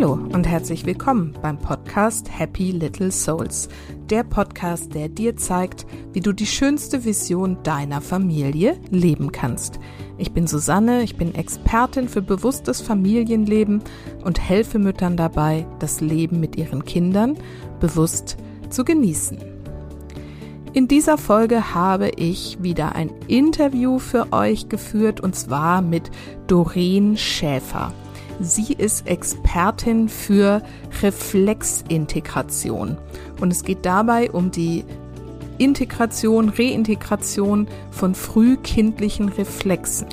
Hallo und herzlich willkommen beim Podcast Happy Little Souls, der Podcast, der dir zeigt, wie du die schönste Vision deiner Familie leben kannst. Ich bin Susanne, ich bin Expertin für bewusstes Familienleben und helfe Müttern dabei, das Leben mit ihren Kindern bewusst zu genießen. In dieser Folge habe ich wieder ein Interview für euch geführt und zwar mit Doreen Schäfer. Sie ist Expertin für Reflexintegration und es geht dabei um die Integration, Reintegration von frühkindlichen Reflexen.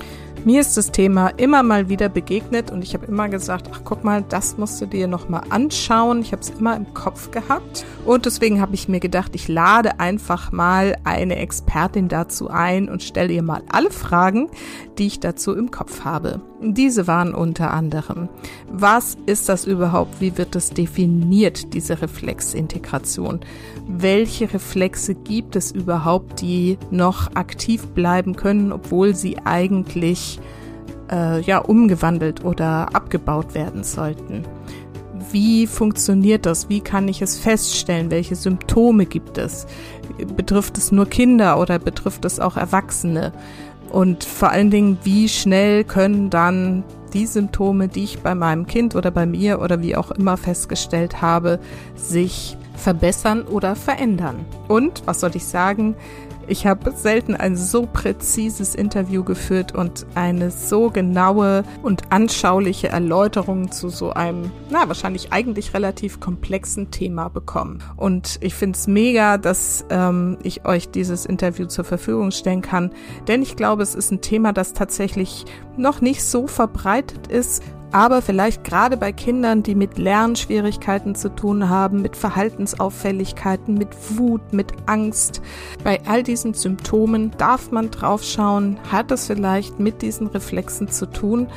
Mir ist das Thema immer mal wieder begegnet und ich habe immer gesagt, ach guck mal, das musst du dir noch mal anschauen. Ich habe es immer im Kopf gehabt und deswegen habe ich mir gedacht, ich lade einfach mal eine Expertin dazu ein und stelle ihr mal alle Fragen, die ich dazu im Kopf habe. Diese waren unter anderem, was ist das überhaupt? Wie wird das definiert, diese Reflexintegration? Welche Reflexe gibt es überhaupt, die noch aktiv bleiben können, obwohl sie eigentlich äh, ja umgewandelt oder abgebaut werden sollten? Wie funktioniert das? Wie kann ich es feststellen? Welche Symptome gibt es? Betrifft es nur Kinder oder betrifft es auch Erwachsene? Und vor allen Dingen, wie schnell können dann die Symptome, die ich bei meinem Kind oder bei mir oder wie auch immer festgestellt habe, sich verbessern oder verändern? Und, was soll ich sagen, ich habe selten ein so präzises Interview geführt und eine so genaue und anschauliche Erläuterung zu so einem, na, wahrscheinlich eigentlich relativ komplexen Thema bekommen. Und ich finde es mega, dass ähm, ich euch dieses Interview zur Verfügung stellen kann, denn ich glaube, es ist ein Thema, das tatsächlich noch nicht so verbreitet ist, aber vielleicht gerade bei Kindern, die mit Lernschwierigkeiten zu tun haben, mit Verhaltensauffälligkeiten, mit Wut, mit Angst, bei all diesen Symptomen darf man draufschauen, hat es vielleicht mit diesen Reflexen zu tun.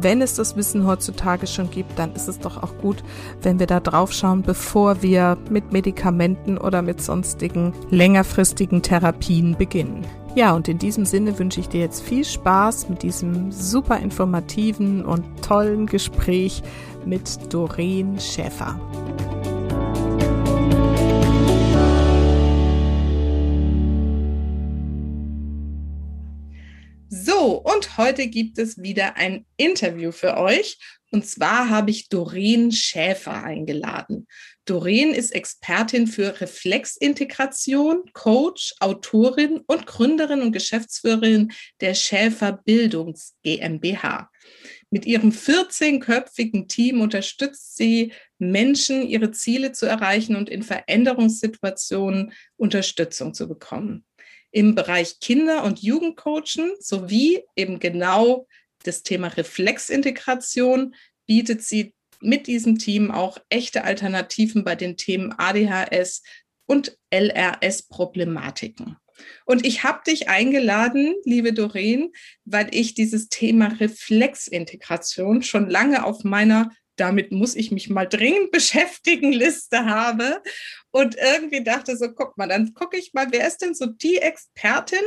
Wenn es das Wissen heutzutage schon gibt, dann ist es doch auch gut, wenn wir da draufschauen, bevor wir mit Medikamenten oder mit sonstigen längerfristigen Therapien beginnen. Ja, und in diesem Sinne wünsche ich dir jetzt viel Spaß mit diesem super informativen und tollen Gespräch mit Doreen Schäfer. So, und heute gibt es wieder ein Interview für euch. Und zwar habe ich Doreen Schäfer eingeladen. Doreen ist Expertin für Reflexintegration, Coach, Autorin und Gründerin und Geschäftsführerin der Schäfer Bildungs GmbH. Mit ihrem 14-köpfigen Team unterstützt sie Menschen, ihre Ziele zu erreichen und in Veränderungssituationen Unterstützung zu bekommen. Im Bereich Kinder- und Jugendcoaching sowie eben genau das Thema Reflexintegration bietet sie mit diesem Team auch echte Alternativen bei den Themen ADHS und LRS-Problematiken. Und ich habe dich eingeladen, liebe Doreen, weil ich dieses Thema Reflexintegration schon lange auf meiner damit muss ich mich mal dringend beschäftigen Liste habe und irgendwie dachte so, guck mal, dann gucke ich mal, wer ist denn so die Expertin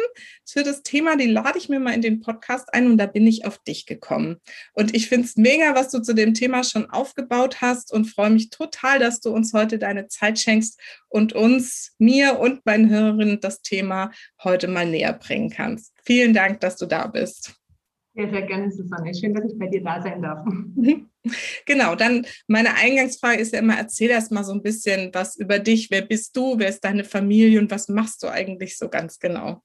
für das Thema, die lade ich mir mal in den Podcast ein und da bin ich auf dich gekommen. Und ich finde es mega, was du zu dem Thema schon aufgebaut hast und freue mich total, dass du uns heute deine Zeit schenkst und uns, mir und meinen Hörerinnen das Thema heute mal näher bringen kannst. Vielen Dank, dass du da bist. Ja, sehr gerne, Susanne. Schön, dass ich bei dir da sein darf. Genau, dann meine Eingangsfrage ist ja immer, erzähl erst mal so ein bisschen was über dich. Wer bist du? Wer ist deine Familie und was machst du eigentlich so ganz genau?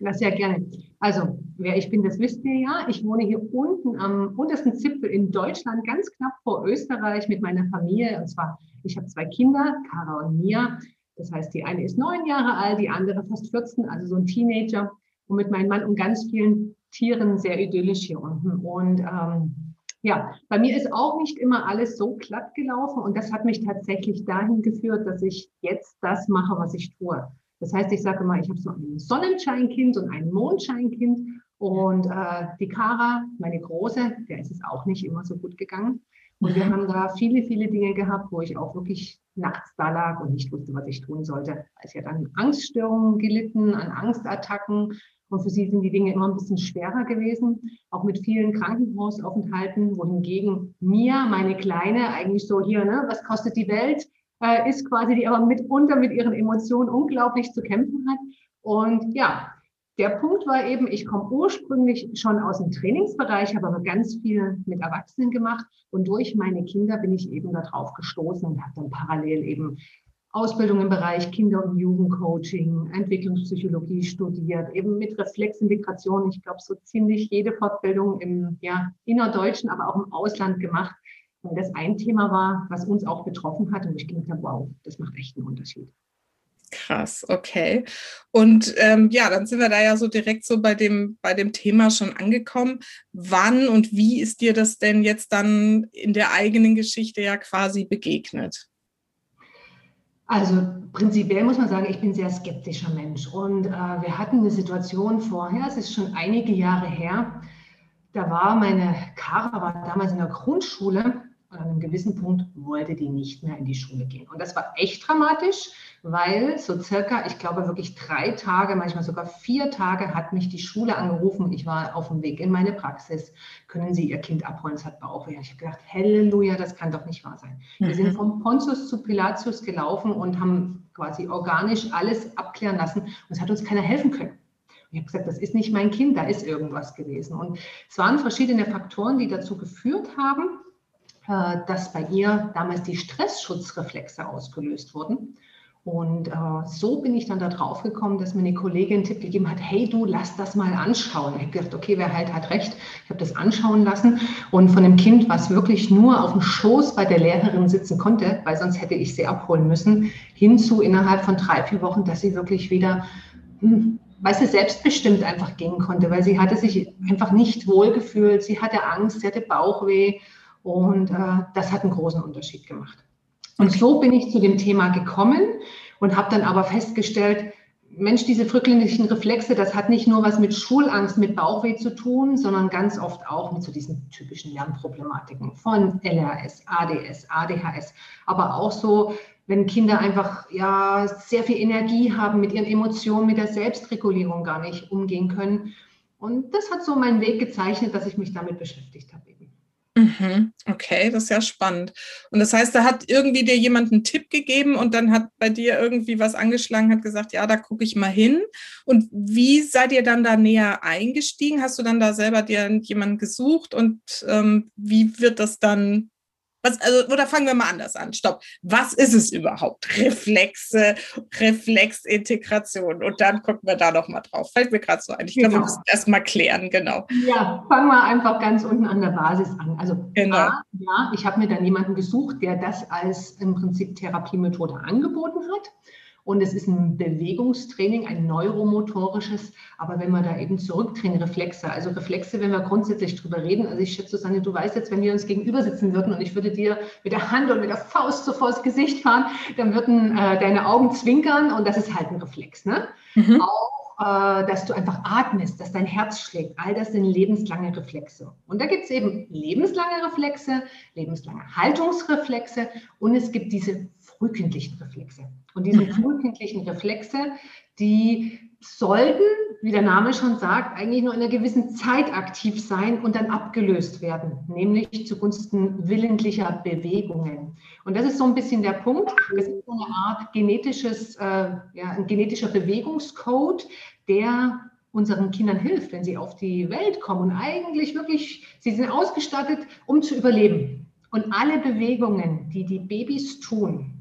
Na, sehr gerne. Also, wer ich bin, das wisst ihr ja. Ich wohne hier unten am untersten Zipfel in Deutschland, ganz knapp vor Österreich mit meiner Familie. Und zwar, ich habe zwei Kinder, Kara und Mia. Das heißt, die eine ist neun Jahre alt, die andere fast 14, also so ein Teenager. Und mit meinem Mann und ganz vielen Tieren sehr idyllisch hier unten. Und ähm, ja, bei mir ist auch nicht immer alles so glatt gelaufen und das hat mich tatsächlich dahin geführt, dass ich jetzt das mache, was ich tue. Das heißt, ich sage mal, ich habe so ein Sonnenscheinkind und ein Mondscheinkind und äh, die Kara, meine Große, der ist es auch nicht immer so gut gegangen. Und wir haben da viele, viele Dinge gehabt, wo ich auch wirklich nachts da lag und nicht wusste, was ich tun sollte. Ich hatte an Angststörungen gelitten, an Angstattacken Und für sie sind die Dinge immer ein bisschen schwerer gewesen, auch mit vielen Krankenhausaufenthalten, wohingegen mir, meine Kleine, eigentlich so hier, ne, was kostet die Welt, äh, ist quasi, die aber mitunter mit ihren Emotionen unglaublich zu kämpfen hat. Und ja, der Punkt war eben, ich komme ursprünglich schon aus dem Trainingsbereich, habe aber ganz viel mit Erwachsenen gemacht und durch meine Kinder bin ich eben darauf gestoßen und habe dann parallel eben Ausbildung im Bereich Kinder- und Jugendcoaching, Entwicklungspsychologie studiert, eben mit Reflexintegration. Ich glaube, so ziemlich jede Fortbildung im ja, innerdeutschen, aber auch im Ausland gemacht, weil das ein Thema war, was uns auch betroffen hat und ich habe, wow, das macht echt einen Unterschied. Krass, okay. Und ähm, ja, dann sind wir da ja so direkt so bei dem, bei dem Thema schon angekommen. Wann und wie ist dir das denn jetzt dann in der eigenen Geschichte ja quasi begegnet? Also prinzipiell muss man sagen, ich bin sehr skeptischer Mensch. Und äh, wir hatten eine Situation vorher, es ist schon einige Jahre her, da war meine Kara war damals in der Grundschule und an einem gewissen Punkt wollte die nicht mehr in die Schule gehen. Und das war echt dramatisch, weil so circa, ich glaube wirklich drei Tage, manchmal sogar vier Tage hat mich die Schule angerufen. Ich war auf dem Weg in meine Praxis. Können Sie Ihr Kind abholen? Es hat Bauchweh. Ich habe gedacht, Halleluja, das kann doch nicht wahr sein. Wir sind mhm. vom Pontius zu Pilatius gelaufen und haben quasi organisch alles abklären lassen. Und es hat uns keiner helfen können. Ich habe gesagt, das ist nicht mein Kind, da ist irgendwas gewesen. Und es waren verschiedene Faktoren, die dazu geführt haben, äh, dass bei ihr damals die Stressschutzreflexe ausgelöst wurden. Und äh, so bin ich dann da drauf gekommen, dass mir eine Kollegin einen Tipp gegeben hat, hey du, lass das mal anschauen. Ich habe gedacht, okay, wer halt hat recht. Ich habe das anschauen lassen und von dem Kind, was wirklich nur auf dem Schoß bei der Lehrerin sitzen konnte, weil sonst hätte ich sie abholen müssen, hinzu innerhalb von drei, vier Wochen, dass sie wirklich wieder, hm, weil sie selbstbestimmt einfach gehen konnte, weil sie hatte sich einfach nicht wohlgefühlt, sie hatte Angst, sie hatte Bauchweh und äh, das hat einen großen Unterschied gemacht. Und so bin ich zu dem Thema gekommen und habe dann aber festgestellt, Mensch, diese frühkindlichen Reflexe, das hat nicht nur was mit Schulangst, mit Bauchweh zu tun, sondern ganz oft auch mit so diesen typischen Lernproblematiken von LRS, ADS, ADHS, aber auch so, wenn Kinder einfach ja sehr viel Energie haben, mit ihren Emotionen, mit der Selbstregulierung gar nicht umgehen können. Und das hat so meinen Weg gezeichnet, dass ich mich damit beschäftigt habe. Mhm. Okay, das ist ja spannend. Und das heißt, da hat irgendwie dir jemand einen Tipp gegeben und dann hat bei dir irgendwie was angeschlagen, hat gesagt, ja, da gucke ich mal hin. Und wie seid ihr dann da näher eingestiegen? Hast du dann da selber dir jemanden gesucht und ähm, wie wird das dann was, also, oder fangen wir mal anders an. Stopp. Was ist es überhaupt? Reflexe, Reflexintegration. Und dann gucken wir da noch mal drauf. Fällt mir gerade so ein. Ich glaube, genau. wir müssen erst mal klären, genau. Ja, fangen wir einfach ganz unten an der Basis an. Also, genau. A, ja, ich habe mir dann jemanden gesucht, der das als im Prinzip Therapiemethode angeboten hat. Und es ist ein Bewegungstraining, ein neuromotorisches. Aber wenn wir da eben zurückdrehen, Reflexe, also Reflexe, wenn wir grundsätzlich drüber reden, also ich schätze, Susanne, du weißt jetzt, wenn wir uns gegenüber sitzen würden und ich würde dir mit der Hand und mit der Faust so vors Gesicht fahren, dann würden äh, deine Augen zwinkern und das ist halt ein Reflex. Ne? Mhm. Auch äh, dass du einfach atmest, dass dein Herz schlägt. All das sind lebenslange Reflexe. Und da gibt es eben lebenslange Reflexe, lebenslange Haltungsreflexe und es gibt diese frühkindlichen Reflexe. Und diese mhm. frühkindlichen Reflexe, die sollten, wie der Name schon sagt, eigentlich nur in einer gewissen Zeit aktiv sein und dann abgelöst werden, nämlich zugunsten willentlicher Bewegungen. Und das ist so ein bisschen der Punkt. Das ist so eine Art genetisches, äh, ja, ein genetischer Bewegungscode, der unseren Kindern hilft, wenn sie auf die Welt kommen und eigentlich wirklich, sie sind ausgestattet, um zu überleben. Und alle Bewegungen, die die Babys tun,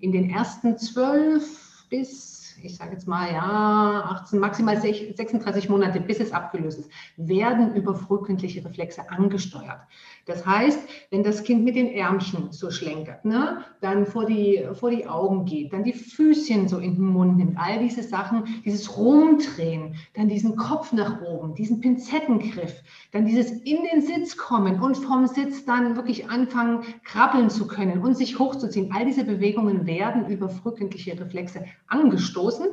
in den ersten zwölf bis ich sage jetzt mal, ja, 18, maximal 36 Monate, bis es abgelöst ist, werden über frühkindliche Reflexe angesteuert. Das heißt, wenn das Kind mit den Ärmchen so schlenkert, ne, dann vor die, vor die Augen geht, dann die Füßchen so in den Mund nimmt, all diese Sachen, dieses Rumdrehen, dann diesen Kopf nach oben, diesen Pinzettengriff, dann dieses in den Sitz kommen und vom Sitz dann wirklich anfangen, krabbeln zu können und sich hochzuziehen. All diese Bewegungen werden über frühkindliche Reflexe angestoßen stoßen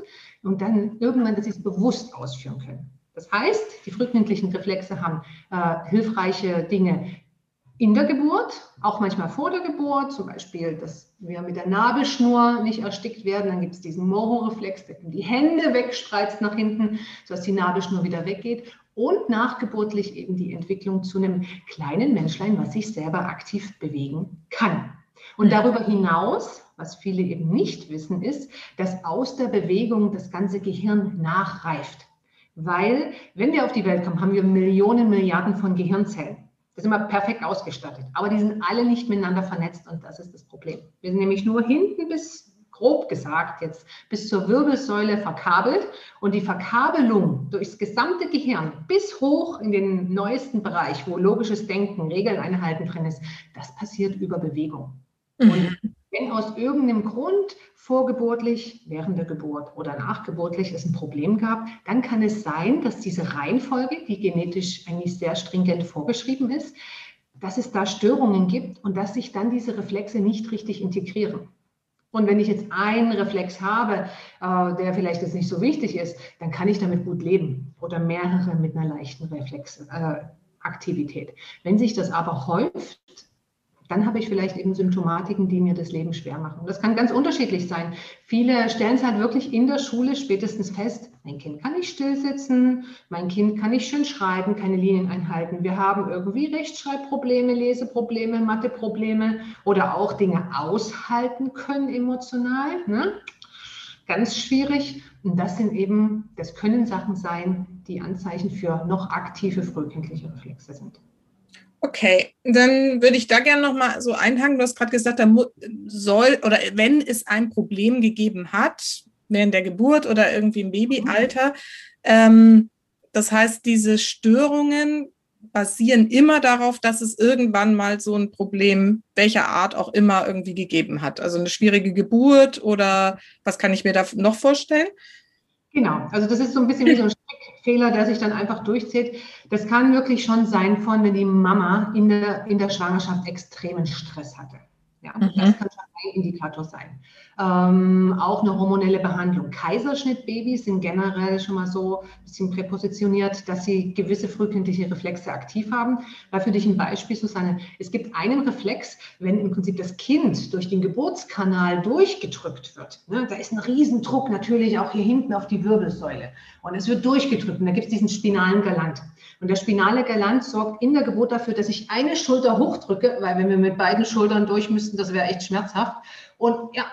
und dann irgendwann, dass sie es bewusst ausführen können. Das heißt, die frühkindlichen Reflexe haben äh, hilfreiche Dinge in der Geburt, auch manchmal vor der Geburt, zum Beispiel, dass wir mit der Nabelschnur nicht erstickt werden. Dann gibt es diesen Moho-Reflex, der die Hände wegspreizt nach hinten, sodass die Nabelschnur wieder weggeht. Und nachgeburtlich eben die Entwicklung zu einem kleinen Menschlein, was sich selber aktiv bewegen kann. Und darüber hinaus, was viele eben nicht wissen, ist, dass aus der Bewegung das ganze Gehirn nachreift. Weil, wenn wir auf die Welt kommen, haben wir Millionen, Milliarden von Gehirnzellen. Das sind wir perfekt ausgestattet. Aber die sind alle nicht miteinander vernetzt und das ist das Problem. Wir sind nämlich nur hinten bis, grob gesagt jetzt, bis zur Wirbelsäule verkabelt und die Verkabelung durchs gesamte Gehirn bis hoch in den neuesten Bereich, wo logisches Denken, Regeln einhalten drin ist, das passiert über Bewegung. Mhm. Und wenn aus irgendeinem Grund vorgeburtlich, während der Geburt oder nachgeburtlich es ein Problem gab, dann kann es sein, dass diese Reihenfolge, die genetisch eigentlich sehr stringent vorgeschrieben ist, dass es da Störungen gibt und dass sich dann diese Reflexe nicht richtig integrieren. Und wenn ich jetzt einen Reflex habe, äh, der vielleicht jetzt nicht so wichtig ist, dann kann ich damit gut leben oder mehrere mit einer leichten Reflexaktivität. Äh, wenn sich das aber häuft, dann habe ich vielleicht eben Symptomatiken, die mir das Leben schwer machen. Das kann ganz unterschiedlich sein. Viele stellen es halt wirklich in der Schule spätestens fest, mein Kind kann nicht still sitzen, mein Kind kann nicht schön schreiben, keine Linien einhalten. Wir haben irgendwie Rechtschreibprobleme, Leseprobleme, Matheprobleme oder auch Dinge aushalten können emotional. Ne? Ganz schwierig. Und das sind eben, das können Sachen sein, die Anzeichen für noch aktive frühkindliche Reflexe sind. Okay, dann würde ich da gerne nochmal so einhaken. Du hast gerade gesagt, da soll oder wenn es ein Problem gegeben hat, während der Geburt oder irgendwie im Babyalter, ähm, das heißt, diese Störungen basieren immer darauf, dass es irgendwann mal so ein Problem welcher Art auch immer irgendwie gegeben hat. Also eine schwierige Geburt oder was kann ich mir da noch vorstellen? Genau, also das ist so ein bisschen wie so ein Strickfehler, der sich dann einfach durchzieht. Das kann wirklich schon sein von, wenn die Mama in der, in der Schwangerschaft extremen Stress hatte. Ja, mhm. das kann schon ein Indikator sein ähm, auch eine hormonelle Behandlung. Kaiserschnittbabys sind generell schon mal so ein bisschen präpositioniert, dass sie gewisse frühkindliche Reflexe aktiv haben. Weil für dich ein Beispiel, Susanne, es gibt einen Reflex, wenn im Prinzip das Kind durch den Geburtskanal durchgedrückt wird. Ne, da ist ein Riesendruck natürlich auch hier hinten auf die Wirbelsäule. Und es wird durchgedrückt und da gibt es diesen spinalen Galant. Und der spinale Galant sorgt in der Geburt dafür, dass ich eine Schulter hochdrücke, weil wenn wir mit beiden Schultern durch müssten, das wäre echt schmerzhaft. Und ja,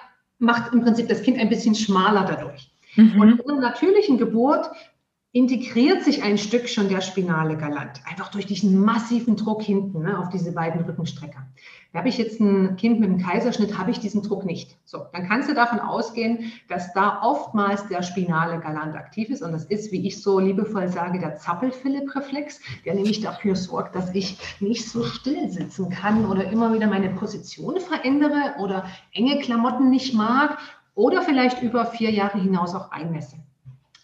macht im Prinzip das Kind ein bisschen schmaler dadurch. Mhm. Und in einer natürlichen Geburt integriert sich ein Stück schon der spinale Galant, einfach durch diesen massiven Druck hinten ne, auf diese beiden Rückenstrecker. Habe ich jetzt ein Kind mit einem Kaiserschnitt, habe ich diesen Druck nicht. So, dann kannst du davon ausgehen, dass da oftmals der spinale Galant aktiv ist. Und das ist, wie ich so liebevoll sage, der Zappel-Philipp-Reflex, der nämlich dafür sorgt, dass ich nicht so still sitzen kann oder immer wieder meine Position verändere oder enge Klamotten nicht mag oder vielleicht über vier Jahre hinaus auch einmesse.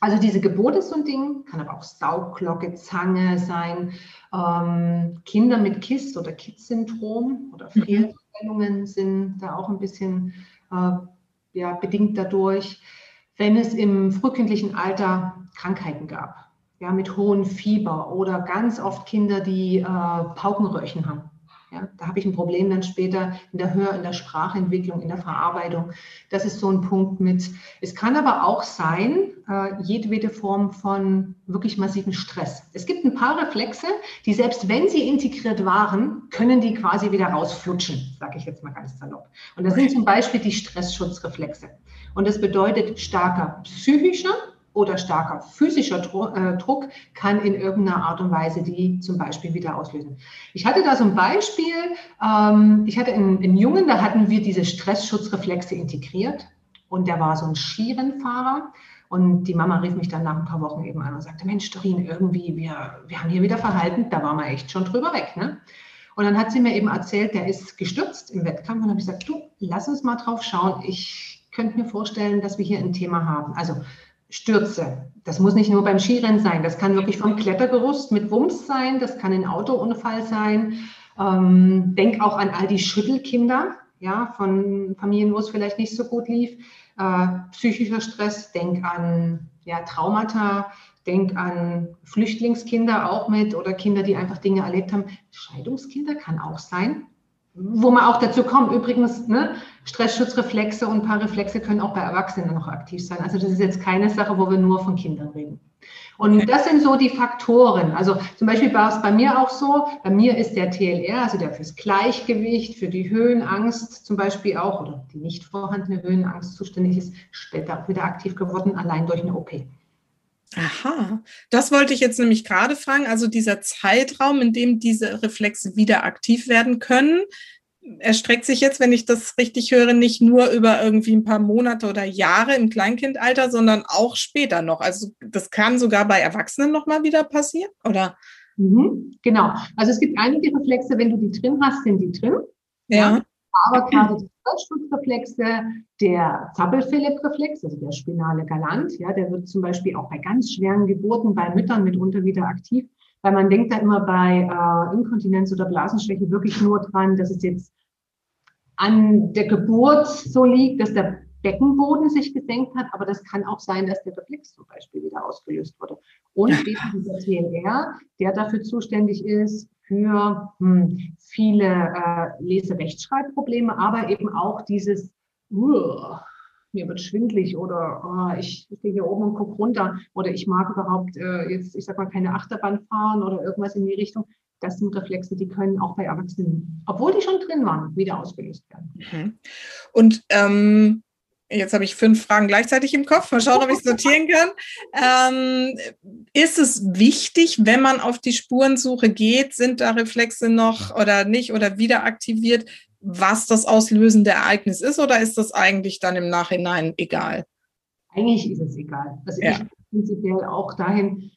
Also diese Geburt ist so ein Ding, kann aber auch Saugglocke, Zange sein, ähm, Kinder mit KISS oder KISS-Syndrom oder mhm. Fehlstellungen sind da auch ein bisschen äh, ja, bedingt dadurch. Wenn es im frühkindlichen Alter Krankheiten gab, ja, mit hohem Fieber oder ganz oft Kinder, die äh, Paukenröhrchen haben, ja, da habe ich ein Problem dann später in der Hör-, in der Sprachentwicklung, in der Verarbeitung. Das ist so ein Punkt mit. Es kann aber auch sein, äh, jedwede Form von wirklich massiven Stress. Es gibt ein paar Reflexe, die selbst wenn sie integriert waren, können die quasi wieder rausflutschen, sage ich jetzt mal ganz salopp. Und das sind zum Beispiel die Stressschutzreflexe. Und das bedeutet starker psychischer oder starker physischer äh, Druck kann in irgendeiner Art und Weise die zum Beispiel wieder auslösen. Ich hatte da so ein Beispiel, ähm, ich hatte einen, Jungen, da hatten wir diese Stressschutzreflexe integriert und der war so ein Skirennfahrer. Und die Mama rief mich dann nach ein paar Wochen eben an und sagte, Mensch, Dorin, irgendwie, wir, wir haben hier wieder Verhalten, da waren wir echt schon drüber weg. Ne? Und dann hat sie mir eben erzählt, der ist gestürzt im Wettkampf. Und habe ich gesagt, du, lass uns mal drauf schauen. Ich könnte mir vorstellen, dass wir hier ein Thema haben. Also Stürze. Das muss nicht nur beim Skirennen sein, das kann wirklich vom Klettergerüst mit Wumms sein, das kann ein Autounfall sein. Ähm, denk auch an all die Schüttelkinder, ja, von Familien, wo es vielleicht nicht so gut lief. Äh, psychischer Stress, denk an ja, Traumata, denke an Flüchtlingskinder auch mit oder Kinder, die einfach Dinge erlebt haben. Scheidungskinder kann auch sein. Wo man auch dazu kommt, übrigens, ne, Stressschutzreflexe und ein paar Reflexe können auch bei Erwachsenen noch aktiv sein. Also das ist jetzt keine Sache, wo wir nur von Kindern reden. Und okay. das sind so die Faktoren. Also zum Beispiel war es bei mir auch so, bei mir ist der TLR, also der fürs Gleichgewicht, für die Höhenangst zum Beispiel auch, oder die nicht vorhandene Höhenangst zuständig ist, später auch wieder aktiv geworden, allein durch eine OP. Aha, das wollte ich jetzt nämlich gerade fragen. Also dieser Zeitraum, in dem diese Reflexe wieder aktiv werden können, erstreckt sich jetzt, wenn ich das richtig höre, nicht nur über irgendwie ein paar Monate oder Jahre im Kleinkindalter, sondern auch später noch. Also das kann sogar bei Erwachsenen nochmal wieder passieren, oder? Mhm, genau. Also es gibt einige Reflexe, wenn du die drin hast, sind die drin. Ja. ja. Aber gerade die Stressschutzreflexe, der Zappel-Philipp-Reflex, also der spinale Galant, ja, der wird zum Beispiel auch bei ganz schweren Geburten bei Müttern mitunter wieder aktiv, weil man denkt da immer bei äh, Inkontinenz oder Blasenschwäche wirklich nur dran, dass es jetzt an der Geburt so liegt, dass der Beckenboden sich gesenkt hat, aber das kann auch sein, dass der Reflex zum Beispiel wieder ausgelöst wurde. Und eben dieser TLR, der dafür zuständig ist für hm, viele äh, Lese-Rechtschreibprobleme, aber eben auch dieses, uh, mir wird schwindlig oder oh, ich stehe hier oben und gucke runter oder ich mag überhaupt äh, jetzt, ich sag mal, keine Achterbahn fahren oder irgendwas in die Richtung. Das sind Reflexe, die können auch bei Erwachsenen, obwohl die schon drin waren, wieder ausgelöst werden. Mhm. Und ähm, jetzt habe ich fünf Fragen gleichzeitig im Kopf. Mal schauen, ob ich sortieren kann. Ähm, ist es wichtig, wenn man auf die Spurensuche geht, sind da Reflexe noch oder nicht oder wieder aktiviert, was das auslösende Ereignis ist oder ist das eigentlich dann im Nachhinein egal? Eigentlich ist es egal. Also ja. ich prinzipiell auch dahin,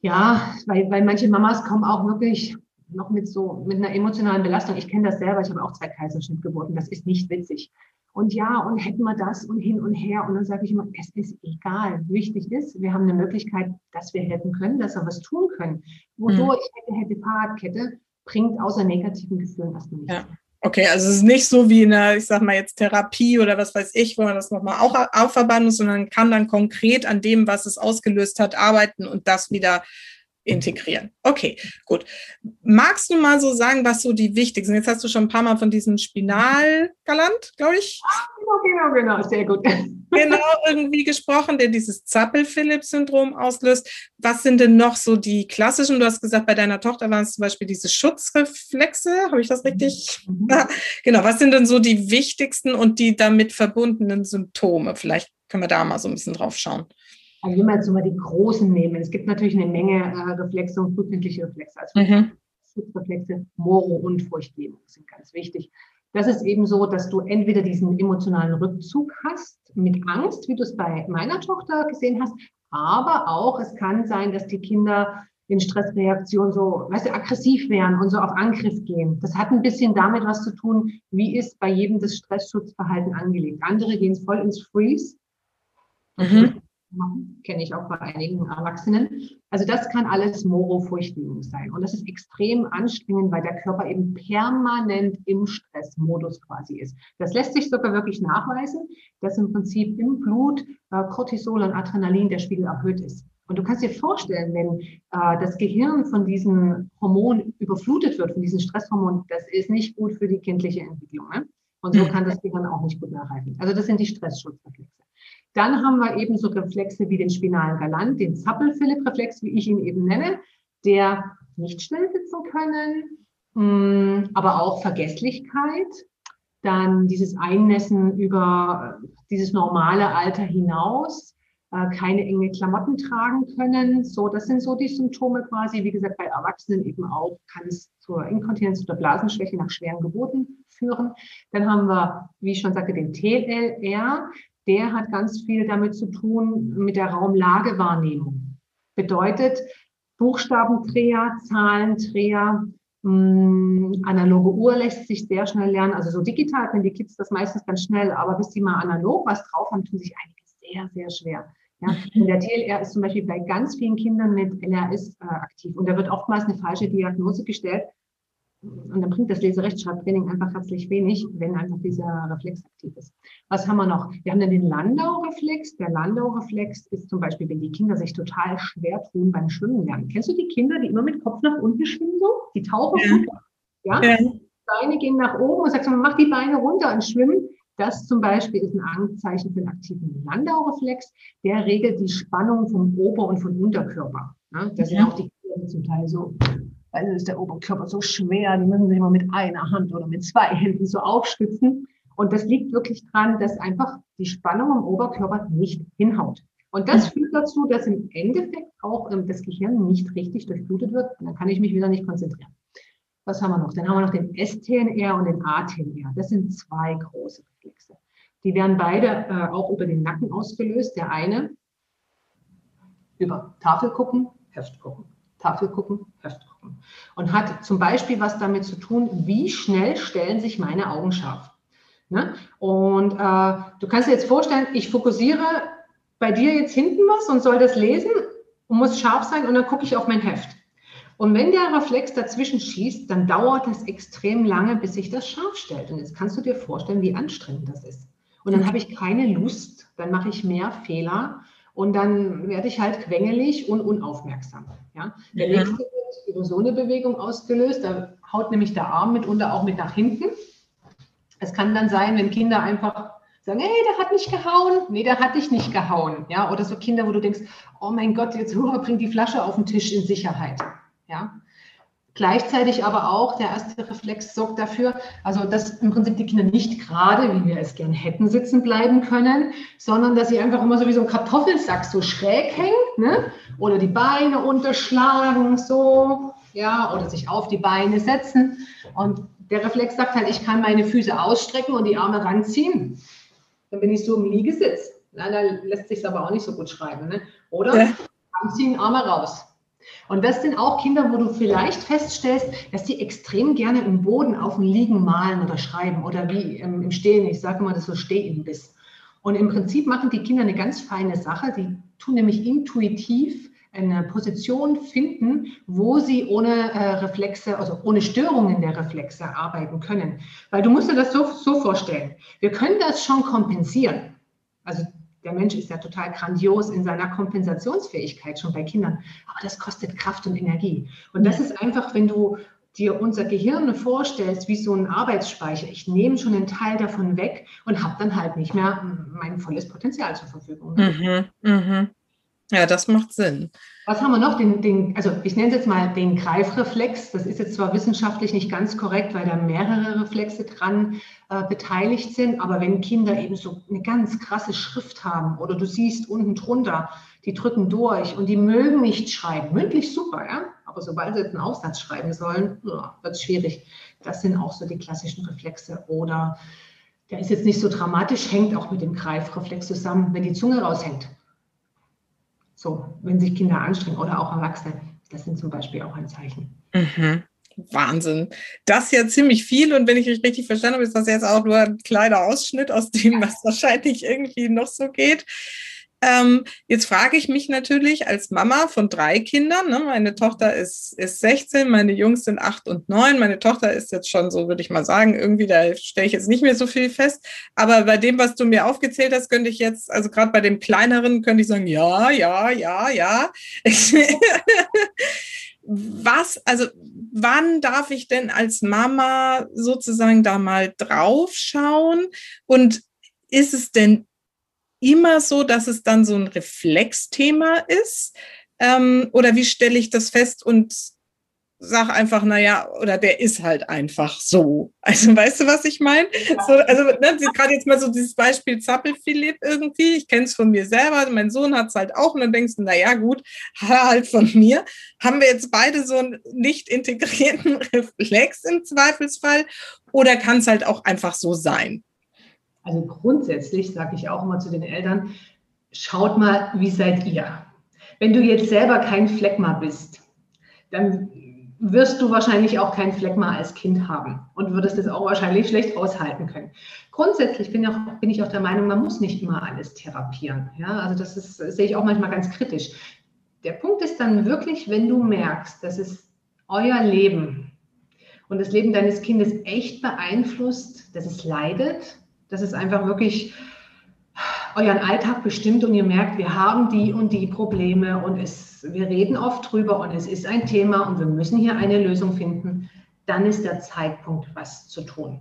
ja, weil, weil manche Mamas kommen auch wirklich noch mit so mit einer emotionalen Belastung. Ich kenne das selber, ich habe auch zwei Kaiserschnittgeburten, das ist nicht witzig. Und ja, und hätten wir das und hin und her. Und dann sage ich immer, es ist egal. Wichtig ist, wir haben eine Möglichkeit, dass wir helfen können, dass wir was tun können. Wodurch mhm. hätte, hätte Fahrradkette bringt außer negativen Gefühlen erstmal nichts. Ja. Okay, also es ist nicht so wie eine, ich sag mal jetzt Therapie oder was weiß ich, wo man das nochmal auch aufarbeiten muss, sondern kann dann konkret an dem, was es ausgelöst hat, arbeiten und das wieder integrieren. Okay, gut. Magst du mal so sagen, was so die wichtigsten? Jetzt hast du schon ein paar Mal von diesem Spinalgalant, glaube ich. Genau, genau, genau, sehr gut. Genau, irgendwie gesprochen, der dieses Zappel-Philipp-Syndrom auslöst. Was sind denn noch so die klassischen? Du hast gesagt, bei deiner Tochter waren es zum Beispiel diese Schutzreflexe. Habe ich das richtig? Mhm. genau, was sind denn so die wichtigsten und die damit verbundenen Symptome? Vielleicht können wir da mal so ein bisschen drauf schauen. Also wenn wir jetzt mal die großen nehmen, es gibt natürlich eine Menge äh, Reflexe und frühkindliche Reflexe. Also mhm. Schutzreflexe, Moro und Furchtlähmung sind ganz wichtig. Das ist eben so, dass du entweder diesen emotionalen Rückzug hast mit Angst, wie du es bei meiner Tochter gesehen hast, aber auch es kann sein, dass die Kinder in Stressreaktionen so, weißt du, aggressiv werden und so auf Angriff gehen. Das hat ein bisschen damit was zu tun, wie ist bei jedem das Stressschutzverhalten angelegt. Andere gehen voll ins Freeze. Mhm kenne ich auch bei einigen Erwachsenen. Also das kann alles Moro-Furchtlähmung sein. Und das ist extrem anstrengend, weil der Körper eben permanent im Stressmodus quasi ist. Das lässt sich sogar wirklich nachweisen, dass im Prinzip im Blut äh, Cortisol und Adrenalin der Spiegel erhöht ist. Und du kannst dir vorstellen, wenn äh, das Gehirn von diesen Hormonen überflutet wird, von diesen Stresshormonen, das ist nicht gut für die kindliche Entwicklung. Ne? Und so mhm. kann das Gehirn auch nicht gut nachhalten. Also das sind die Stressschutzreflexe. Dann haben wir eben so Reflexe wie den spinalen Galant, den Zappel-Philipp-Reflex, wie ich ihn eben nenne, der nicht schnell sitzen können, mm, aber auch Vergesslichkeit, dann dieses Einnässen über äh, dieses normale Alter hinaus, äh, keine enge Klamotten tragen können. So, das sind so die Symptome quasi. Wie gesagt, bei Erwachsenen eben auch kann es zur Inkontinenz oder Blasenschwäche nach schweren Geburten führen. Dann haben wir, wie ich schon sagte, den TLR der hat ganz viel damit zu tun mit der Raumlagewahrnehmung. Bedeutet Buchstabendreher, Zahlendreher, mh, mm, analoge Uhr lässt sich sehr schnell lernen. Also so digital können die Kids das meistens ganz schnell, aber bis sie mal analog was drauf haben, tun sich einige sehr, sehr schwer. Ja, mhm. der TLR ist zum Beispiel bei ganz vielen Kindern mit LRS äh, aktiv und da wird oftmals eine falsche Diagnose gestellt, und dann bringt das Leserechtschreibtraining einfach herzlich wenig, wenn einfach dieser Reflex aktiv ist. Was haben wir noch? Wir haben dann den Landau-Reflex. Der Landau-Reflex ist zum Beispiel, wenn die Kinder sich total schwer tun beim Schwimmen lernen. Kennst du die Kinder, die immer mit Kopf nach unten schwimmen so? Die tauchen ja. ja? ja. Beine gehen nach oben und sagst, mach die Beine runter und schwimmen. Das zum Beispiel ist ein Anzeichen für einen aktiven Landau-Reflex. Der regelt die Spannung vom Ober- und vom Unterkörper. Ja, das ja. sind auch die Kinder zum Teil so weil ist der Oberkörper so schwer, die müssen sich immer mit einer Hand oder mit zwei Händen so aufstützen. Und das liegt wirklich dran, dass einfach die Spannung im Oberkörper nicht hinhaut. Und das führt dazu, dass im Endeffekt auch ähm, das Gehirn nicht richtig durchblutet wird. Und dann kann ich mich wieder nicht konzentrieren. Was haben wir noch? Dann haben wir noch den STNR und den ATNR. Das sind zwei große Reflexe. Die werden beide äh, auch über den Nacken ausgelöst. Der eine über Tafel gucken, Heft gucken. Tafel gucken, Heft gucken. Und hat zum Beispiel was damit zu tun, wie schnell stellen sich meine Augen scharf. Ne? Und äh, du kannst dir jetzt vorstellen, ich fokussiere bei dir jetzt hinten was und soll das lesen und muss scharf sein und dann gucke ich auf mein Heft. Und wenn der Reflex dazwischen schießt, dann dauert es extrem lange, bis sich das scharf stellt. Und jetzt kannst du dir vorstellen, wie anstrengend das ist. Und dann habe ich keine Lust, dann mache ich mehr Fehler und dann werde ich halt quengelig und unaufmerksam. Ja? Der ja. nächste wird über so eine Bewegung ausgelöst. Da haut nämlich der Arm mitunter auch mit nach hinten. Es kann dann sein, wenn Kinder einfach sagen, hey, der hat mich gehauen. Nee, der hat dich nicht gehauen. Ja? Oder so Kinder, wo du denkst, oh mein Gott, jetzt oh, bring die Flasche auf den Tisch in Sicherheit. Ja? Gleichzeitig aber auch, der erste Reflex sorgt dafür, also dass im Prinzip die Kinder nicht gerade, wie wir es gern hätten, sitzen bleiben können, sondern dass sie einfach immer so wie so ein Kartoffelsack so schräg hängen ne? oder die Beine unterschlagen, so, ja, oder sich auf die Beine setzen. Und der Reflex sagt halt, ich kann meine Füße ausstrecken und die Arme ranziehen. Dann bin ich so im Liegesitz. Leider lässt sich aber auch nicht so gut schreiben. Ne? Oder ja. ranziehen, Arme raus. Und das sind auch Kinder, wo du vielleicht feststellst, dass die extrem gerne im Boden auf dem Liegen malen oder schreiben oder wie im Stehen. Ich sage immer, das ist so Stehimbiss. Und im Prinzip machen die Kinder eine ganz feine Sache. Die tun nämlich intuitiv eine Position finden, wo sie ohne äh, Reflexe, also ohne Störungen der Reflexe arbeiten können. Weil du musst dir das so, so vorstellen. Wir können das schon kompensieren. Also der Mensch ist ja total grandios in seiner Kompensationsfähigkeit schon bei Kindern. Aber das kostet Kraft und Energie. Und das ist einfach, wenn du dir unser Gehirn vorstellst wie so ein Arbeitsspeicher. Ich nehme schon einen Teil davon weg und habe dann halt nicht mehr mein volles Potenzial zur Verfügung. Mhm, mh. Ja, das macht Sinn. Was haben wir noch? Den, den, also ich nenne es jetzt mal den Greifreflex. Das ist jetzt zwar wissenschaftlich nicht ganz korrekt, weil da mehrere Reflexe dran äh, beteiligt sind, aber wenn Kinder eben so eine ganz krasse Schrift haben oder du siehst unten drunter, die drücken durch und die mögen nicht schreiben, mündlich super, ja, aber sobald sie einen Aufsatz schreiben sollen, wird es schwierig. Das sind auch so die klassischen Reflexe oder der ist jetzt nicht so dramatisch, hängt auch mit dem Greifreflex zusammen, wenn die Zunge raushängt. So, wenn sich Kinder anstrengen oder auch Erwachsene, das sind zum Beispiel auch ein Zeichen. Mhm. Wahnsinn. Das ist ja ziemlich viel und wenn ich euch richtig verstanden habe, ist das jetzt auch nur ein kleiner Ausschnitt aus dem, was wahrscheinlich irgendwie noch so geht. Ähm, jetzt frage ich mich natürlich als Mama von drei Kindern, ne, meine Tochter ist, ist 16, meine Jungs sind 8 und 9, meine Tochter ist jetzt schon so, würde ich mal sagen, irgendwie, da stelle ich jetzt nicht mehr so viel fest. Aber bei dem, was du mir aufgezählt hast, könnte ich jetzt, also gerade bei dem kleineren, könnte ich sagen, ja, ja, ja, ja. was, also wann darf ich denn als Mama sozusagen da mal draufschauen? Und ist es denn immer so, dass es dann so ein Reflexthema ist? Ähm, oder wie stelle ich das fest und sag einfach, naja, oder der ist halt einfach so. Also weißt du, was ich meine? So, also ne, gerade jetzt mal so dieses Beispiel Zappelphilipp irgendwie, ich kenne es von mir selber, mein Sohn hat es halt auch und dann denkst du, naja gut, halt von mir. Haben wir jetzt beide so einen nicht integrierten Reflex im Zweifelsfall oder kann es halt auch einfach so sein? Also grundsätzlich sage ich auch immer zu den Eltern, schaut mal, wie seid ihr? Wenn du jetzt selber kein Fleckma bist, dann wirst du wahrscheinlich auch kein Fleckma als Kind haben und würdest es auch wahrscheinlich schlecht aushalten können. Grundsätzlich bin, auch, bin, ich auch der Meinung, man muss nicht immer alles therapieren. Ja, also das ist, sehe ich auch manchmal ganz kritisch. Der Punkt ist dann wirklich, wenn du merkst, dass es euer Leben und das Leben deines Kindes echt beeinflusst, dass es leidet, dass es einfach wirklich euren Alltag bestimmt und ihr merkt, wir haben die und die Probleme und es, wir reden oft drüber und es ist ein Thema und wir müssen hier eine Lösung finden, dann ist der Zeitpunkt, was zu tun.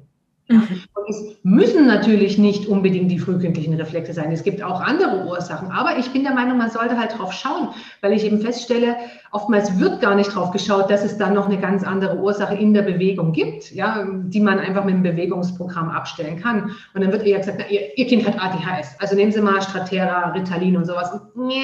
Ja? Mhm. Und es müssen natürlich nicht unbedingt die frühkindlichen Reflexe sein. Es gibt auch andere Ursachen. Aber ich bin der Meinung, man sollte halt drauf schauen, weil ich eben feststelle, oftmals wird gar nicht drauf geschaut, dass es dann noch eine ganz andere Ursache in der Bewegung gibt, ja, die man einfach mit dem Bewegungsprogramm abstellen kann. Und dann wird eher gesagt, na, ihr, ihr, Kind hat ADHS. Also nehmen Sie mal Stratera, Ritalin und sowas. Nee,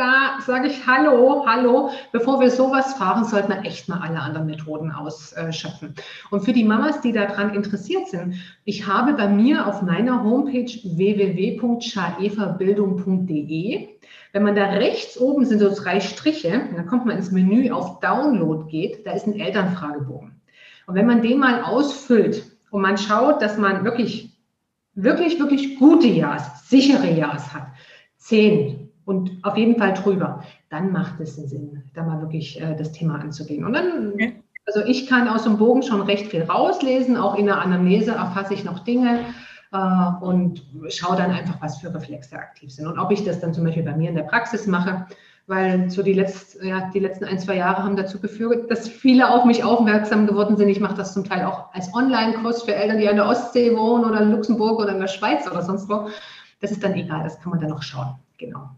da sage ich Hallo, Hallo. Bevor wir sowas fahren, sollten wir echt mal alle anderen Methoden ausschöpfen. Und für die Mamas, die daran interessiert sind, ich habe bei mir auf meiner Homepage www.schaefabildung.de, wenn man da rechts oben sind so drei Striche, dann kommt man ins Menü auf Download geht, da ist ein Elternfragebogen. Und wenn man den mal ausfüllt und man schaut, dass man wirklich, wirklich, wirklich gute Ja's, sichere Ja's hat, zehn, und auf jeden Fall drüber, dann macht es Sinn, da mal wirklich äh, das Thema anzugehen. Und dann, also ich kann aus dem Bogen schon recht viel rauslesen, auch in der Anamnese erfasse ich noch Dinge äh, und schaue dann einfach, was für Reflexe aktiv sind. Und ob ich das dann zum Beispiel bei mir in der Praxis mache, weil so die, letzt, ja, die letzten ein, zwei Jahre haben dazu geführt, dass viele auf mich aufmerksam geworden sind. Ich mache das zum Teil auch als Online-Kurs für Eltern, die an der Ostsee wohnen oder in Luxemburg oder in der Schweiz oder sonst wo. Das ist dann egal, das kann man dann noch schauen. Genau.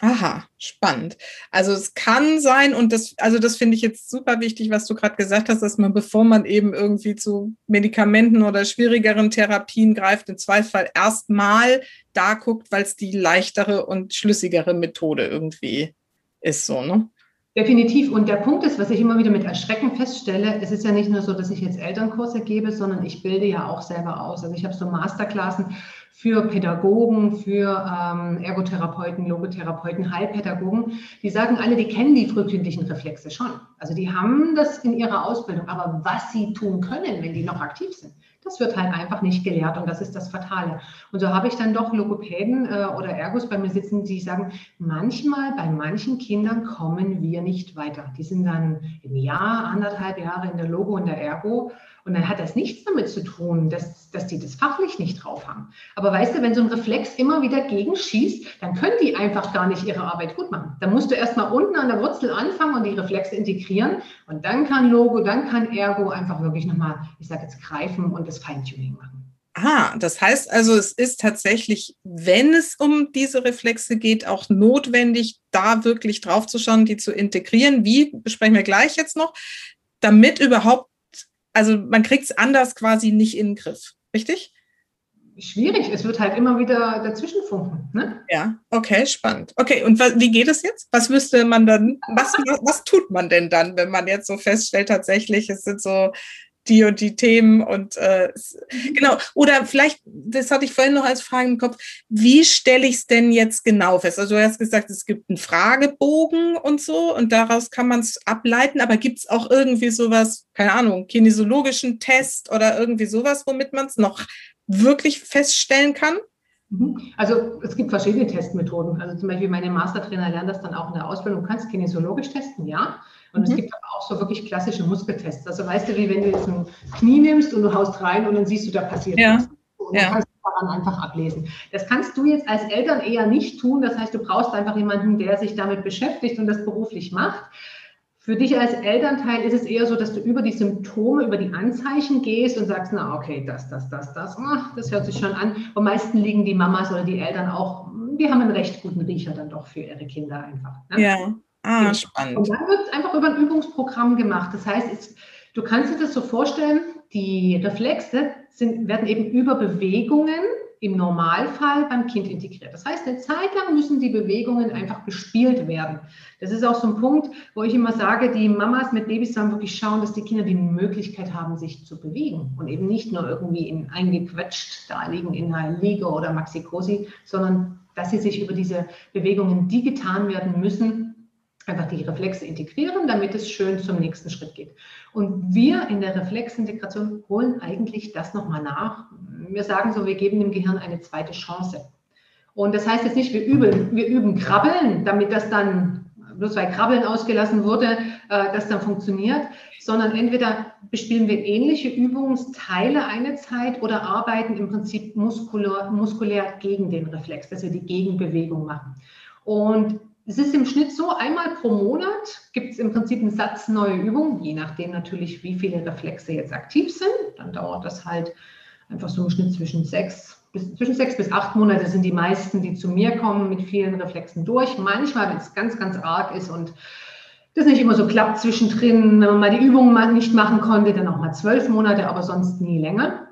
Aha, spannend. Also es kann sein, und das, also das finde ich jetzt super wichtig, was du gerade gesagt hast, dass man, bevor man eben irgendwie zu Medikamenten oder schwierigeren Therapien greift, im Zweifelsfall erstmal da guckt, weil es die leichtere und schlüssigere Methode irgendwie ist, so, ne? Definitiv. Und der Punkt ist, was ich immer wieder mit Erschrecken feststelle, es ist ja nicht nur so, dass ich jetzt Elternkurse gebe, sondern ich bilde ja auch selber aus. Also ich habe so Masterklassen für Pädagogen, für ähm, Ergotherapeuten, Logotherapeuten, Heilpädagogen. Die sagen alle, die kennen die frühkindlichen Reflexe schon. Also die haben das in ihrer Ausbildung. Aber was sie tun können, wenn die noch aktiv sind, das wird halt einfach nicht gelehrt und das ist das Fatale. Und so habe ich dann doch Logopäden äh, oder Ergos bei mir sitzen, die sagen, manchmal bei manchen Kindern kommen wir nicht weiter. Die sind dann im Jahr, anderthalb Jahre in der Logo und der Ergo und dann hat das nichts damit zu tun, dass, dass die das fachlich nicht drauf haben. Aber weißt du, wenn so ein Reflex immer wieder gegenschießt, dann können die einfach gar nicht ihre Arbeit gut machen. Dann musst du erstmal unten an der Wurzel anfangen und die Reflexe integrieren. Und dann kann Logo, dann kann Ergo einfach wirklich nochmal, ich sage jetzt, greifen und das Feintuning machen. Ah, das heißt also, es ist tatsächlich, wenn es um diese Reflexe geht, auch notwendig, da wirklich drauf zu schauen, die zu integrieren. Wie besprechen wir gleich jetzt noch, damit überhaupt also man kriegt es anders quasi nicht in den Griff, richtig? Schwierig, es wird halt immer wieder dazwischen funken. Ne? Ja, okay, spannend. Okay, und wie geht es jetzt? Was müsste man dann, was, was tut man denn dann, wenn man jetzt so feststellt, tatsächlich, es sind so die und die Themen und äh, mhm. genau. Oder vielleicht, das hatte ich vorhin noch als Frage im Kopf, wie stelle ich es denn jetzt genau fest? Also du hast gesagt, es gibt einen Fragebogen und so und daraus kann man es ableiten, aber gibt es auch irgendwie sowas, keine Ahnung, kinesiologischen Test oder irgendwie sowas, womit man es noch wirklich feststellen kann? Mhm. Also es gibt verschiedene Testmethoden. Also zum Beispiel meine Mastertrainer lernen das dann auch in der Ausbildung. Du kannst kinesiologisch testen, ja. Und mhm. es gibt aber auch so wirklich klassische Muskeltests. Also weißt du, wie wenn du jetzt ein Knie nimmst und du haust rein und dann siehst du, da passiert ja. was. Und ja. kannst du daran einfach ablesen. Das kannst du jetzt als Eltern eher nicht tun. Das heißt, du brauchst einfach jemanden, der sich damit beschäftigt und das beruflich macht. Für dich als Elternteil ist es eher so, dass du über die Symptome, über die Anzeichen gehst und sagst, na okay, das, das, das, das, ach, das hört sich schon an. Am meisten liegen die Mamas oder die Eltern auch, die haben einen recht guten Riecher dann doch für ihre Kinder einfach. Ne? Ja. Ah, spannend. Und dann wird es einfach über ein Übungsprogramm gemacht. Das heißt, es, du kannst dir das so vorstellen, die Reflexe sind, werden eben über Bewegungen im Normalfall beim Kind integriert. Das heißt, eine Zeit lang müssen die Bewegungen einfach bespielt werden. Das ist auch so ein Punkt, wo ich immer sage, die Mamas mit Babys sollen wirklich schauen, dass die Kinder die Möglichkeit haben, sich zu bewegen und eben nicht nur irgendwie in, eingequetscht da liegen in einer Liege oder Maxikosi, sondern dass sie sich über diese Bewegungen, die getan werden müssen, einfach die Reflexe integrieren, damit es schön zum nächsten Schritt geht. Und wir in der Reflexintegration holen eigentlich das nochmal nach. Wir sagen so, wir geben dem Gehirn eine zweite Chance. Und das heißt jetzt nicht, wir üben, wir üben Krabbeln, damit das dann bloß weil Krabbeln ausgelassen wurde, äh, das dann funktioniert, sondern entweder bespielen wir ähnliche Übungsteile eine Zeit oder arbeiten im Prinzip muskulär, muskulär gegen den Reflex, dass wir die Gegenbewegung machen. Und es ist im Schnitt so, einmal pro Monat gibt es im Prinzip einen Satz neue Übungen, je nachdem natürlich, wie viele Reflexe jetzt aktiv sind. Dann dauert das halt einfach so im Schnitt zwischen sechs bis, zwischen sechs bis acht Monate sind die meisten, die zu mir kommen, mit vielen Reflexen durch. Manchmal, wenn es ganz, ganz arg ist und das nicht immer so klappt zwischendrin, wenn man mal die Übungen mal nicht machen konnte, dann auch mal zwölf Monate, aber sonst nie länger.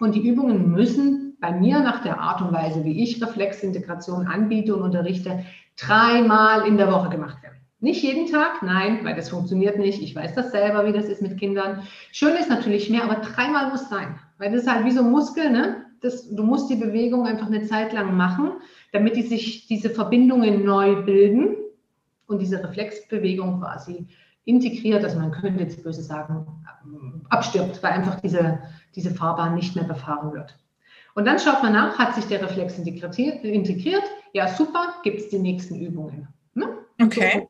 Und die Übungen müssen bei mir nach der Art und Weise, wie ich Reflexintegration anbiete und unterrichte, dreimal in der Woche gemacht werden. Nicht jeden Tag, nein, weil das funktioniert nicht. Ich weiß das selber, wie das ist mit Kindern. Schön ist natürlich mehr, aber dreimal muss sein. Weil das ist halt wie so ein Muskel, ne? Das, du musst die Bewegung einfach eine Zeit lang machen, damit die sich diese Verbindungen neu bilden und diese Reflexbewegung quasi integriert, also man könnte jetzt böse sagen, abstirbt, weil einfach diese, diese Fahrbahn nicht mehr befahren wird. Und dann schaut man nach, hat sich der Reflex integriert? integriert? Ja, super, gibt es die nächsten Übungen. Ne? Okay.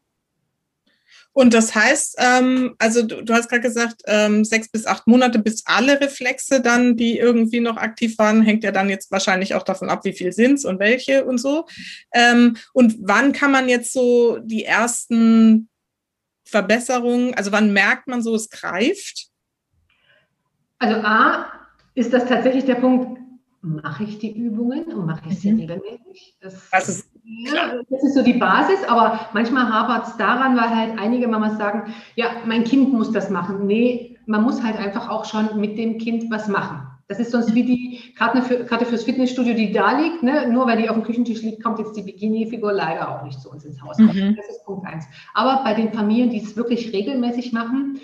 Und das heißt, ähm, also du, du hast gerade gesagt, ähm, sechs bis acht Monate, bis alle Reflexe dann, die irgendwie noch aktiv waren, hängt ja dann jetzt wahrscheinlich auch davon ab, wie viel sind es und welche und so. Ähm, und wann kann man jetzt so die ersten Verbesserungen, also wann merkt man so, es greift? Also A, ist das tatsächlich der Punkt, mache ich die Übungen und mache ich sie mhm. regelmäßig? Das, das ist ja, das ist so die Basis, aber manchmal hapert es daran, weil halt einige Mamas sagen, ja, mein Kind muss das machen. Nee, man muss halt einfach auch schon mit dem Kind was machen. Das ist sonst wie die Karte, für, Karte fürs Fitnessstudio, die da liegt. Ne? Nur weil die auf dem Küchentisch liegt, kommt jetzt die Bikini-Figur leider auch nicht zu uns ins Haus. Mhm. Das ist Punkt eins. Aber bei den Familien, die es wirklich regelmäßig machen,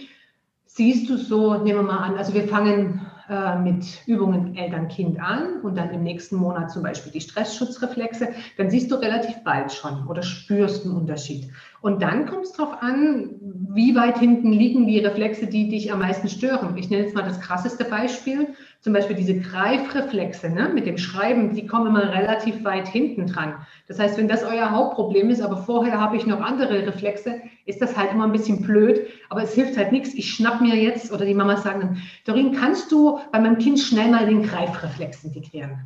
siehst du so, nehmen wir mal an, also wir fangen äh, mit Übungen Eltern-Kind an und dann im nächsten Monat zum Beispiel die Stressschutzreflexe, dann siehst du relativ bald schon oder spürst einen Unterschied. Und dann kommt es darauf an, wie weit hinten liegen die Reflexe, die dich am meisten stören. Ich nenne jetzt mal das krasseste Beispiel. Zum Beispiel diese Greifreflexe ne, mit dem Schreiben, die kommen immer relativ weit hinten dran. Das heißt, wenn das euer Hauptproblem ist, aber vorher habe ich noch andere Reflexe, ist das halt immer ein bisschen blöd. Aber es hilft halt nichts. Ich schnapp mir jetzt, oder die Mama sagen dann, Dorin, kannst du bei meinem Kind schnell mal den Greifreflex integrieren?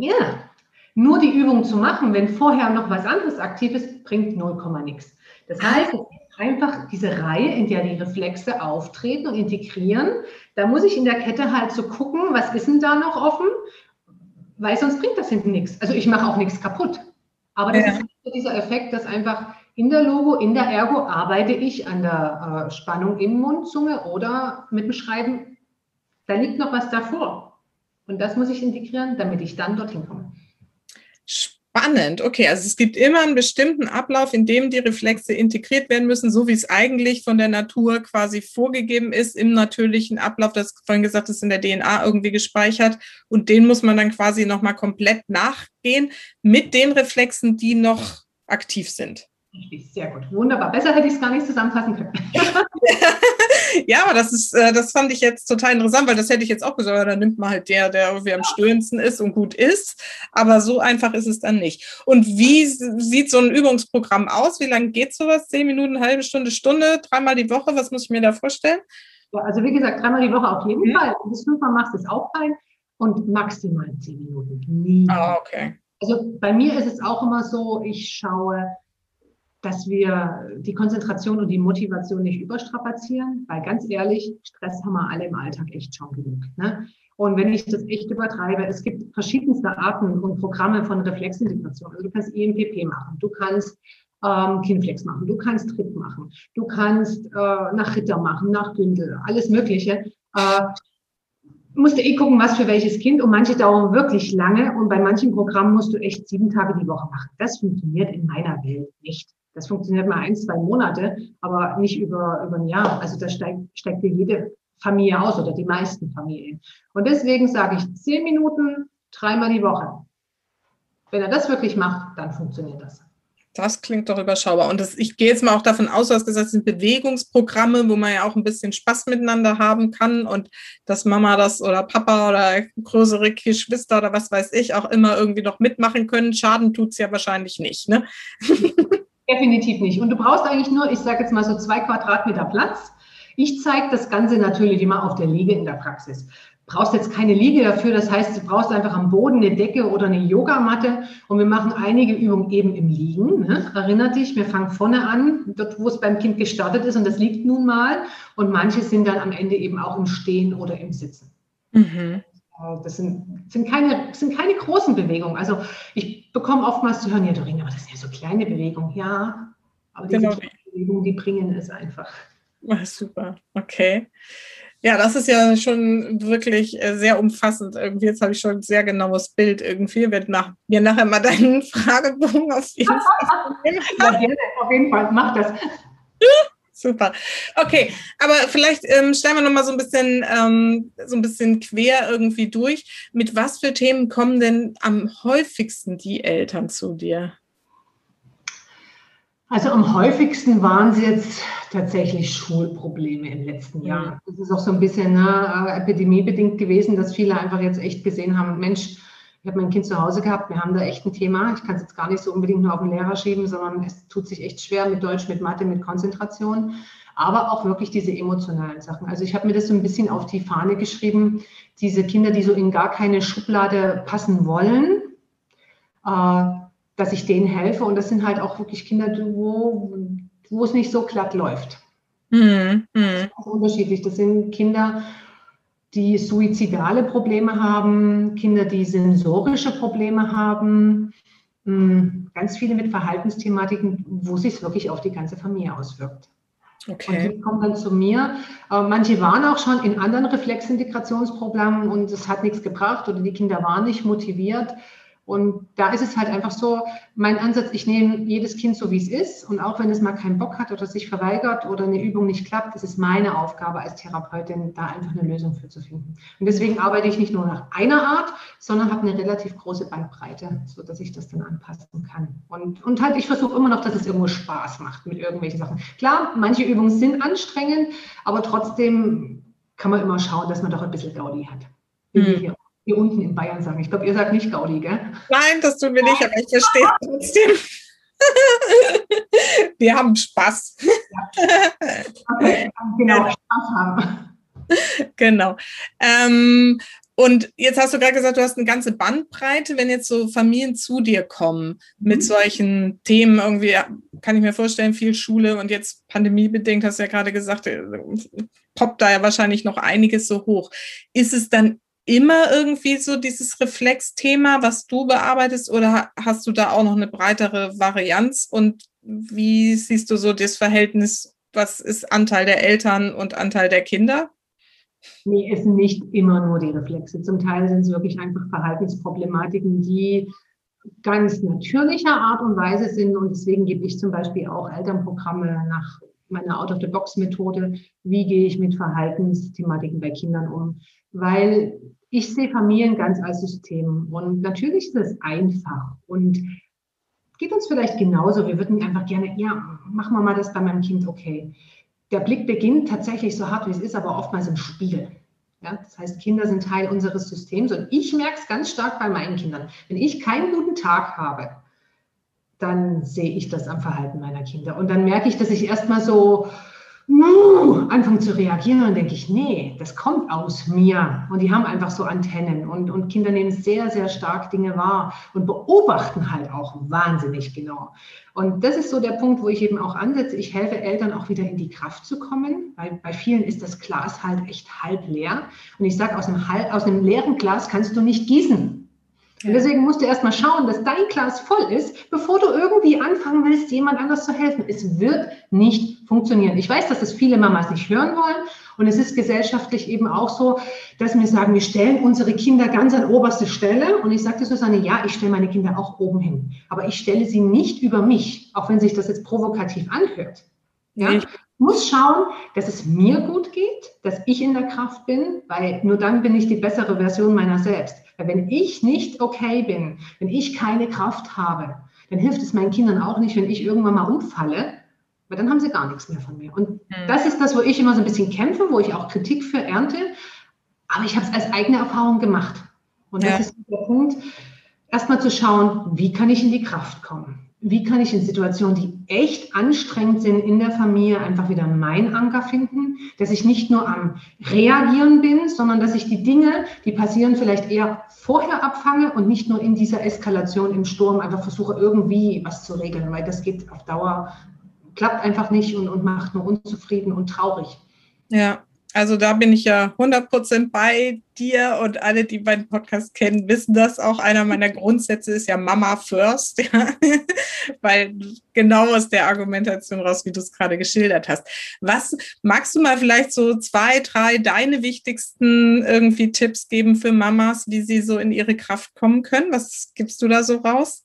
Ja, nur die Übung zu machen, wenn vorher noch was anderes aktiv ist, bringt 0, nichts. Das heißt, einfach diese Reihe, in der die Reflexe auftreten und integrieren. Da muss ich in der Kette halt so gucken, was ist denn da noch offen, weil sonst bringt das hinten nichts. Also ich mache auch nichts kaputt. Aber das ja. ist dieser Effekt, dass einfach in der Logo, in der Ergo arbeite ich an der äh, Spannung im Mund, Zunge oder mit dem Schreiben. Da liegt noch was davor. Und das muss ich integrieren, damit ich dann dorthin komme. Spannend, okay. Also es gibt immer einen bestimmten Ablauf, in dem die Reflexe integriert werden müssen, so wie es eigentlich von der Natur quasi vorgegeben ist, im natürlichen Ablauf, das vorhin gesagt ist, in der DNA irgendwie gespeichert. Und den muss man dann quasi nochmal komplett nachgehen mit den Reflexen, die noch aktiv sind. Richtig, sehr gut. Wunderbar. Besser hätte ich es gar nicht zusammenfassen können. ja, aber das ist, äh, das fand ich jetzt total interessant, weil das hätte ich jetzt auch gesagt, da nimmt man halt der, der irgendwie am stöhnendsten ist und gut ist. Aber so einfach ist es dann nicht. Und wie sieht so ein Übungsprogramm aus? Wie lange geht sowas? Zehn Minuten, halbe Stunde, Stunde, dreimal die Woche? Was muss ich mir da vorstellen? Ja, also wie gesagt, dreimal die Woche auf jeden mhm. Fall. Du es fünfmal machst, ist auch fein. Und maximal zehn Minuten. Nie. Ah, okay. Also bei mir ist es auch immer so, ich schaue, dass wir die Konzentration und die Motivation nicht überstrapazieren, weil ganz ehrlich, Stress haben wir alle im Alltag echt schon genug. Ne? Und wenn ich das echt übertreibe, es gibt verschiedenste Arten und Programme von Reflexintegration. Also du kannst EMPP machen, du kannst ähm, Kinflex machen, du kannst Trip machen, du kannst äh, nach Ritter machen, nach Gündel, alles Mögliche. Äh, musst du eh gucken, was für welches Kind. Und manche dauern wirklich lange. Und bei manchen Programmen musst du echt sieben Tage die Woche machen. Das funktioniert in meiner Welt nicht. Das funktioniert mal ein, zwei Monate, aber nicht über, über ein Jahr. Also da steigt, steigt dir jede Familie aus oder die meisten Familien. Und deswegen sage ich zehn Minuten, dreimal die Woche. Wenn er das wirklich macht, dann funktioniert das. Das klingt doch überschaubar. Und das, ich gehe jetzt mal auch davon aus, du hast gesagt, es sind Bewegungsprogramme, wo man ja auch ein bisschen Spaß miteinander haben kann und dass Mama das oder Papa oder größere Geschwister oder was weiß ich auch immer irgendwie noch mitmachen können. Schaden tut es ja wahrscheinlich nicht. Ne? Definitiv nicht. Und du brauchst eigentlich nur, ich sage jetzt mal so zwei Quadratmeter Platz. Ich zeige das Ganze natürlich immer auf der Liege in der Praxis brauchst jetzt keine Liege dafür. Das heißt, du brauchst einfach am Boden eine Decke oder eine Yogamatte. Und wir machen einige Übungen eben im Liegen. Ne? Erinner dich, wir fangen vorne an, dort, wo es beim Kind gestartet ist. Und das liegt nun mal. Und manche sind dann am Ende eben auch im Stehen oder im Sitzen. Mhm. Das sind, sind, keine, sind keine großen Bewegungen. Also ich bekomme oftmals zu hören, ja, Doreen, aber das sind ja so kleine Bewegungen. Ja, aber diese genau. Bewegungen, die bringen es einfach. Ach, super, okay. Ja, das ist ja schon wirklich äh, sehr umfassend. Irgendwie, jetzt habe ich schon ein sehr genaues Bild irgendwie. Ich werde nach, mir nachher mal deinen Fragebogen auf jeden Fall. ja, auf jeden Fall, mach das. Super. Okay, aber vielleicht ähm, stellen wir nochmal so ein bisschen ähm, so ein bisschen quer irgendwie durch. Mit was für Themen kommen denn am häufigsten die Eltern zu dir? Also am häufigsten waren es jetzt tatsächlich Schulprobleme im letzten Jahr. Das ist auch so ein bisschen ne, epidemiebedingt gewesen, dass viele einfach jetzt echt gesehen haben, Mensch, ich habe mein Kind zu Hause gehabt, wir haben da echt ein Thema. Ich kann es jetzt gar nicht so unbedingt nur auf den Lehrer schieben, sondern es tut sich echt schwer mit Deutsch, mit Mathe, mit Konzentration, aber auch wirklich diese emotionalen Sachen. Also ich habe mir das so ein bisschen auf die Fahne geschrieben, diese Kinder, die so in gar keine Schublade passen wollen. Äh, dass ich denen helfe. Und das sind halt auch wirklich Kinder, wo, wo es nicht so glatt läuft. Mhm. Das ist unterschiedlich. Das sind Kinder, die suizidale Probleme haben, Kinder, die sensorische Probleme haben, hm, ganz viele mit Verhaltensthematiken, wo sich wirklich auf die ganze Familie auswirkt. Okay. Und die kommen dann zu mir. Äh, manche waren auch schon in anderen Reflexintegrationsprogrammen und es hat nichts gebracht oder die Kinder waren nicht motiviert. Und da ist es halt einfach so, mein Ansatz, ich nehme jedes Kind so, wie es ist. Und auch wenn es mal keinen Bock hat oder sich verweigert oder eine Übung nicht klappt, ist es meine Aufgabe als Therapeutin, da einfach eine Lösung für zu finden. Und deswegen arbeite ich nicht nur nach einer Art, sondern habe eine relativ große Bandbreite, sodass ich das dann anpassen kann. Und, und halt, ich versuche immer noch, dass es irgendwo Spaß macht mit irgendwelchen Sachen. Klar, manche Übungen sind anstrengend, aber trotzdem kann man immer schauen, dass man doch ein bisschen Gaudi hat. Mhm. Hier unten in Bayern sagen. Ich glaube, ihr sagt nicht Gaudi, gell? Nein, das tun wir nicht, aber ich verstehe trotzdem. wir haben Spaß. Ja. Okay, genau, Spaß haben. Genau. Ähm, und jetzt hast du gerade gesagt, du hast eine ganze Bandbreite, wenn jetzt so Familien zu dir kommen mit mhm. solchen Themen, irgendwie kann ich mir vorstellen, viel Schule und jetzt pandemiebedingt, hast du ja gerade gesagt, äh, poppt da ja wahrscheinlich noch einiges so hoch. Ist es dann immer irgendwie so dieses Reflexthema, was du bearbeitest, oder hast du da auch noch eine breitere Varianz? Und wie siehst du so das Verhältnis, was ist Anteil der Eltern und Anteil der Kinder? Nee, es sind nicht immer nur die Reflexe. Zum Teil sind es wirklich einfach Verhaltensproblematiken, die ganz natürlicher Art und Weise sind. Und deswegen gebe ich zum Beispiel auch Elternprogramme nach meiner Out-of-the-Box-Methode. Wie gehe ich mit Verhaltensthematiken bei Kindern um? Weil ich sehe Familien ganz als System. Und natürlich ist es einfach und geht uns vielleicht genauso. Wir würden einfach gerne, ja, machen wir mal das bei meinem Kind, okay. Der Blick beginnt tatsächlich so hart, wie es ist, aber oftmals im Spiegel. Ja, das heißt, Kinder sind Teil unseres Systems und ich merke es ganz stark bei meinen Kindern. Wenn ich keinen guten Tag habe, dann sehe ich das am Verhalten meiner Kinder. Und dann merke ich, dass ich erstmal so, uh, anfangen zu reagieren, denke ich, nee, das kommt aus mir. Und die haben einfach so Antennen. Und, und Kinder nehmen sehr, sehr stark Dinge wahr und beobachten halt auch wahnsinnig genau. Und das ist so der Punkt, wo ich eben auch ansetze. Ich helfe Eltern auch wieder in die Kraft zu kommen, weil bei vielen ist das Glas halt echt halb leer. Und ich sage, aus einem, aus einem leeren Glas kannst du nicht gießen. Und deswegen musst du erstmal schauen, dass dein Glas voll ist, bevor du irgendwie anfangen willst, jemand anders zu helfen. Es wird nicht funktionieren. Ich weiß, dass das viele Mamas nicht hören wollen. Und es ist gesellschaftlich eben auch so, dass wir sagen, wir stellen unsere Kinder ganz an oberste Stelle. Und ich sagte Susanne, ja, ich stelle meine Kinder auch oben hin. Aber ich stelle sie nicht über mich, auch wenn sich das jetzt provokativ anhört. Ja? Ich muss schauen, dass es mir gut geht, dass ich in der Kraft bin, weil nur dann bin ich die bessere Version meiner selbst. Wenn ich nicht okay bin, wenn ich keine Kraft habe, dann hilft es meinen Kindern auch nicht, wenn ich irgendwann mal umfalle, weil dann haben sie gar nichts mehr von mir. Und mhm. das ist das, wo ich immer so ein bisschen kämpfe, wo ich auch Kritik für ernte. Aber ich habe es als eigene Erfahrung gemacht. Und das ja. ist der Punkt, erstmal zu schauen, wie kann ich in die Kraft kommen? Wie kann ich in Situationen, die echt anstrengend sind in der Familie, einfach wieder meinen Anker finden, dass ich nicht nur am Reagieren bin, sondern dass ich die Dinge, die passieren, vielleicht eher vorher abfange und nicht nur in dieser Eskalation im Sturm einfach versuche, irgendwie was zu regeln, weil das geht auf Dauer, klappt einfach nicht und, und macht nur unzufrieden und traurig. Ja, also da bin ich ja 100% bei dir und alle, die meinen Podcast kennen, wissen das auch. Einer meiner Grundsätze ist ja Mama first, ja? weil genau aus der Argumentation raus, wie du es gerade geschildert hast. Was magst du mal vielleicht so zwei, drei deine wichtigsten irgendwie Tipps geben für Mamas, wie sie so in ihre Kraft kommen können? Was gibst du da so raus?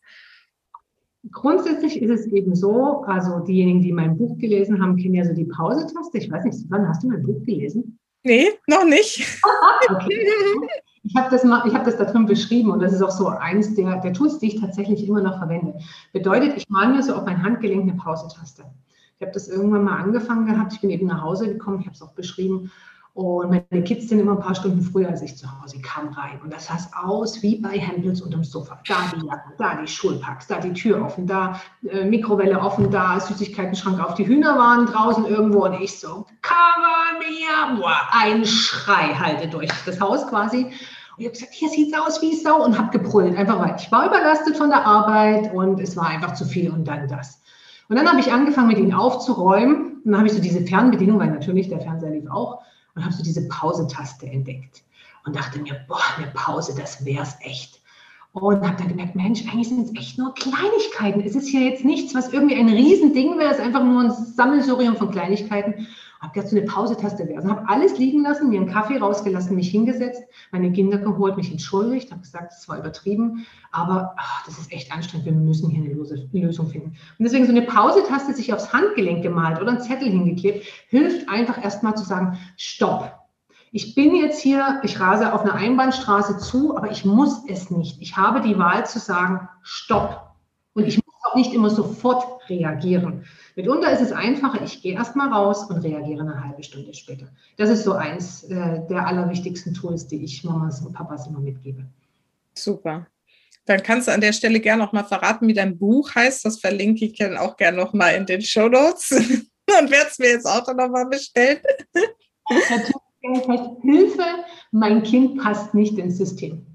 Grundsätzlich ist es eben so, also diejenigen, die mein Buch gelesen haben, kennen ja so die Pause-Taste. Ich weiß nicht, wann hast du mein Buch gelesen? Nee, noch nicht. okay. Ich habe das, hab das da drin beschrieben und das ist auch so eins der, der Tools, die ich tatsächlich immer noch verwende. Bedeutet, ich male mir so auf mein Handgelenk eine Pause-Taste. Ich habe das irgendwann mal angefangen gehabt. Ich bin eben nach Hause gekommen, ich habe es auch beschrieben und meine Kids sind immer ein paar Stunden früher als ich zu Hause, kam rein. Und das sah aus wie bei Hempels unterm Sofa. Da die Jacken, da die Schulpacks, da die Tür offen, da äh, Mikrowelle offen, da Süßigkeitenschrank auf. Die Hühner waren draußen irgendwo und ich so, cover me up. Ein Schrei halte durch das Haus quasi. Und ich habe gesagt, hier sieht es aus wie Sau und habe gebrüllt. Einfach weil ich war überlastet von der Arbeit und es war einfach zu viel und dann das. Und dann habe ich angefangen, mit ihnen aufzuräumen. Und dann habe ich so diese Fernbedienung, weil natürlich der Fernseher lief auch und habe so diese Pause-Taste entdeckt und dachte mir, boah, eine Pause, das wäre es echt. Und habe dann gemerkt, Mensch, eigentlich sind es echt nur Kleinigkeiten. Es ist hier jetzt nichts, was irgendwie ein Riesending wäre. Es ist einfach nur ein Sammelsurium von Kleinigkeiten habe so eine Pausetaste wäre. Also habe alles liegen lassen, mir einen Kaffee rausgelassen, mich hingesetzt, meine Kinder geholt, mich entschuldigt, habe gesagt, es war übertrieben, aber ach, das ist echt anstrengend, wir müssen hier eine Lösung finden. Und deswegen so eine Pausetaste sich aufs Handgelenk gemalt oder einen Zettel hingeklebt, hilft einfach erstmal zu sagen, stopp. Ich bin jetzt hier, ich rase auf einer Einbahnstraße zu, aber ich muss es nicht. Ich habe die Wahl zu sagen, stopp. Und ich muss auch nicht immer sofort reagieren. Mitunter ist es einfacher, ich gehe erstmal raus und reagiere eine halbe Stunde später. Das ist so eins äh, der allerwichtigsten Tools, die ich Mamas und Papas immer mitgebe. Super. Dann kannst du an der Stelle gerne noch mal verraten, wie dein Buch heißt. Das verlinke ich dann auch gerne noch mal in den Show Notes. und werde es mir jetzt auch noch mal bestellen. Hilfe, mein Kind passt nicht ins System.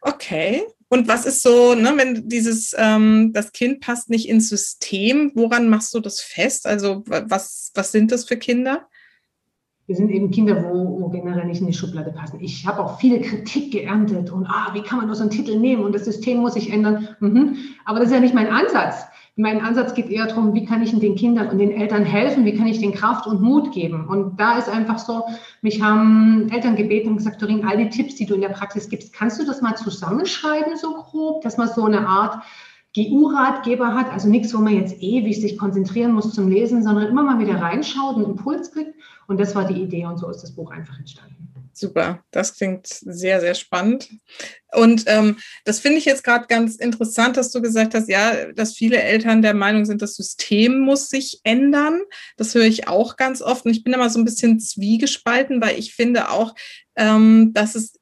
Okay, und was ist so, ne, wenn dieses, ähm, das Kind passt nicht ins System, woran machst du das fest? Also was, was sind das für Kinder? Wir sind eben Kinder, wo, wo generell nicht in die Schublade passen. Ich habe auch viele Kritik geerntet und ah, wie kann man nur so einen Titel nehmen und das System muss sich ändern. Mhm. Aber das ist ja nicht mein Ansatz. Mein Ansatz geht eher darum, wie kann ich den Kindern und den Eltern helfen, wie kann ich den Kraft und Mut geben. Und da ist einfach so, mich haben Eltern gebeten und gesagt, Dorin, all die Tipps, die du in der Praxis gibst, kannst du das mal zusammenschreiben, so grob, dass man so eine Art GU-Ratgeber hat, also nichts, wo man jetzt ewig sich konzentrieren muss zum Lesen, sondern immer mal wieder reinschaut, einen Impuls kriegt. Und das war die Idee und so ist das Buch einfach entstanden. Super, das klingt sehr, sehr spannend. Und ähm, das finde ich jetzt gerade ganz interessant, dass du gesagt hast, ja, dass viele Eltern der Meinung sind, das System muss sich ändern. Das höre ich auch ganz oft. Und ich bin immer so ein bisschen zwiegespalten, weil ich finde auch, ähm, dass es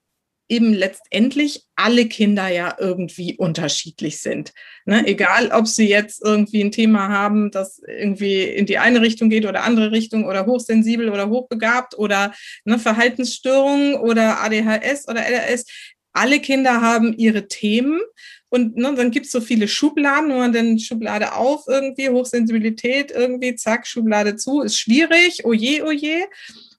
eben letztendlich alle Kinder ja irgendwie unterschiedlich sind. Ne? Egal, ob sie jetzt irgendwie ein Thema haben, das irgendwie in die eine Richtung geht oder andere Richtung oder hochsensibel oder hochbegabt oder ne, Verhaltensstörungen oder ADHS oder LRS. Alle Kinder haben ihre Themen und ne, dann gibt es so viele Schubladen, wo man dann Schublade auf irgendwie, Hochsensibilität irgendwie, zack, Schublade zu, ist schwierig, oje, oje.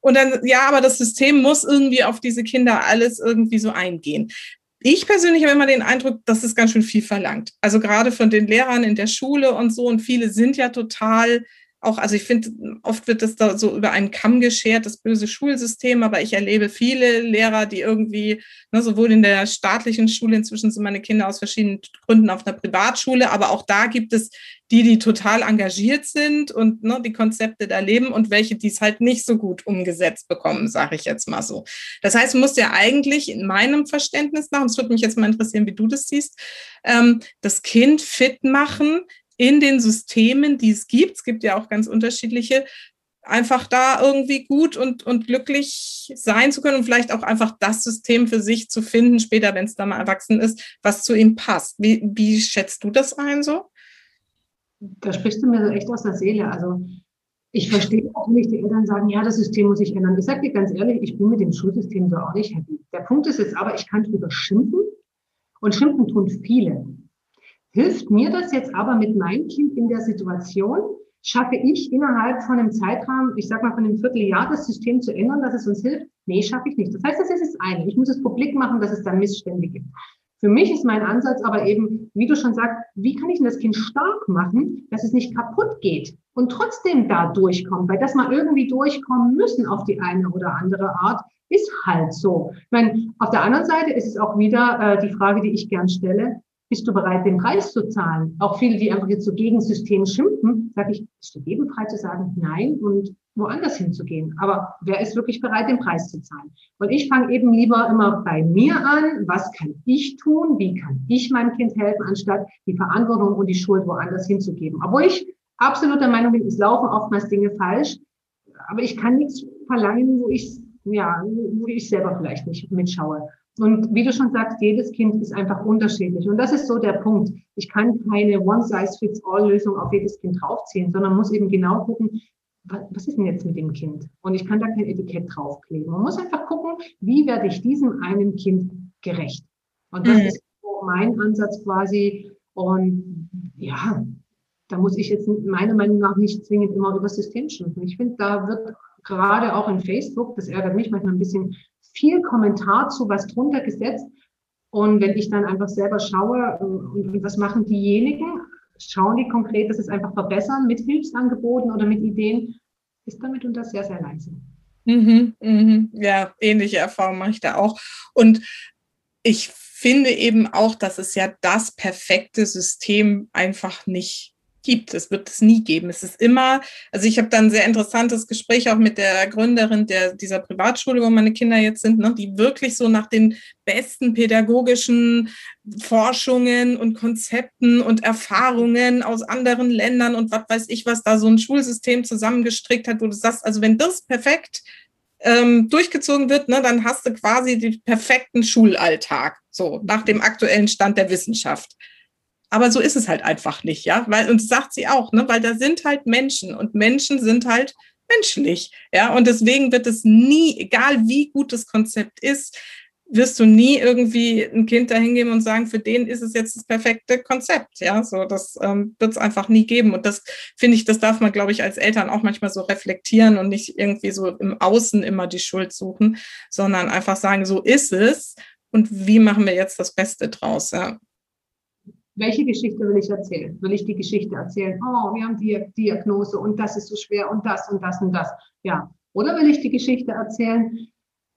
Und dann, ja, aber das System muss irgendwie auf diese Kinder alles irgendwie so eingehen. Ich persönlich habe immer den Eindruck, dass es ganz schön viel verlangt. Also gerade von den Lehrern in der Schule und so. Und viele sind ja total auch, also ich finde, oft wird das da so über einen Kamm geschert, das böse Schulsystem, aber ich erlebe viele Lehrer, die irgendwie, ne, sowohl in der staatlichen Schule, inzwischen sind meine Kinder aus verschiedenen Gründen auf einer Privatschule, aber auch da gibt es die, die total engagiert sind und ne, die Konzepte da leben und welche, die es halt nicht so gut umgesetzt bekommen, sage ich jetzt mal so. Das heißt, du musst ja eigentlich in meinem Verständnis nach, und es würde mich jetzt mal interessieren, wie du das siehst, ähm, das Kind fit machen, in den Systemen, die es gibt, es gibt ja auch ganz unterschiedliche, einfach da irgendwie gut und, und glücklich sein zu können und vielleicht auch einfach das System für sich zu finden, später, wenn es da mal erwachsen ist, was zu ihm passt. Wie, wie schätzt du das ein so? Da sprichst du mir so echt aus der Seele. Also ich verstehe natürlich, die Eltern sagen, ja, das System muss sich ändern. Ich sage dir ganz ehrlich, ich bin mit dem Schulsystem so auch nicht happy. Der Punkt ist jetzt aber, ich kann drüber schimpfen und schimpfen tun viele. Hilft mir das jetzt aber mit meinem Kind in der Situation? Schaffe ich innerhalb von einem Zeitrahmen, ich sag mal von einem Vierteljahr, das System zu ändern, dass es uns hilft? Nee, schaffe ich nicht. Das heißt, das ist das eine. Ich muss es publik machen, dass es da Missstände gibt. Für mich ist mein Ansatz aber eben, wie du schon sagst, wie kann ich denn das Kind stark machen, dass es nicht kaputt geht und trotzdem da durchkommt, weil das mal irgendwie durchkommen müssen auf die eine oder andere Art, ist halt so. Ich meine, auf der anderen Seite ist es auch wieder äh, die Frage, die ich gern stelle, bist du bereit, den Preis zu zahlen? Auch viele, die einfach jetzt so gegen System schimpfen, sage ich, ist du jedem frei zu sagen, nein und woanders hinzugehen. Aber wer ist wirklich bereit, den Preis zu zahlen? Und ich fange eben lieber immer bei mir an. Was kann ich tun? Wie kann ich meinem Kind helfen, anstatt die Verantwortung und die Schuld woanders hinzugeben? Obwohl ich absolut der Meinung bin, es laufen oftmals Dinge falsch. Aber ich kann nichts verlangen, wo ich, ja, wo ich selber vielleicht nicht mitschaue. Und wie du schon sagst, jedes Kind ist einfach unterschiedlich. Und das ist so der Punkt. Ich kann keine One-Size-Fits-All-Lösung auf jedes Kind draufziehen, sondern muss eben genau gucken, was ist denn jetzt mit dem Kind? Und ich kann da kein Etikett draufkleben. Man muss einfach gucken, wie werde ich diesem einen Kind gerecht? Und das mhm. ist so mein Ansatz quasi. Und ja, da muss ich jetzt meiner Meinung nach nicht zwingend immer über das System schimpfen. Ich finde, da wird gerade auch in Facebook, das ärgert mich manchmal ein bisschen, viel Kommentar zu was drunter gesetzt. Und wenn ich dann einfach selber schaue, äh, und, was machen diejenigen, schauen die konkret, dass es einfach verbessern mit Hilfsangeboten oder mit Ideen, ist damit unter sehr, sehr leise. Mhm, mhm. Ja, ähnliche Erfahrungen mache ich da auch. Und ich finde eben auch, dass es ja das perfekte System einfach nicht gibt. Es wird es nie geben. Es ist immer, also ich habe dann ein sehr interessantes Gespräch auch mit der Gründerin der, dieser Privatschule, wo meine Kinder jetzt sind, ne, die wirklich so nach den besten pädagogischen Forschungen und Konzepten und Erfahrungen aus anderen Ländern und was weiß ich, was da so ein Schulsystem zusammengestrickt hat, wo du sagst, also wenn das perfekt ähm, durchgezogen wird, ne, dann hast du quasi den perfekten Schulalltag, so nach dem aktuellen Stand der Wissenschaft. Aber so ist es halt einfach nicht, ja, weil, und das sagt sie auch, ne, weil da sind halt Menschen und Menschen sind halt menschlich, ja, und deswegen wird es nie, egal wie gut das Konzept ist, wirst du nie irgendwie ein Kind dahin geben und sagen, für den ist es jetzt das perfekte Konzept. Ja, so das ähm, wird es einfach nie geben. Und das finde ich, das darf man, glaube ich, als Eltern auch manchmal so reflektieren und nicht irgendwie so im Außen immer die Schuld suchen, sondern einfach sagen, so ist es. Und wie machen wir jetzt das Beste draus? Ja welche Geschichte will ich erzählen? Will ich die Geschichte erzählen, oh, wir haben die Diagnose und das ist so schwer und das und das und das. Ja. Oder will ich die Geschichte erzählen,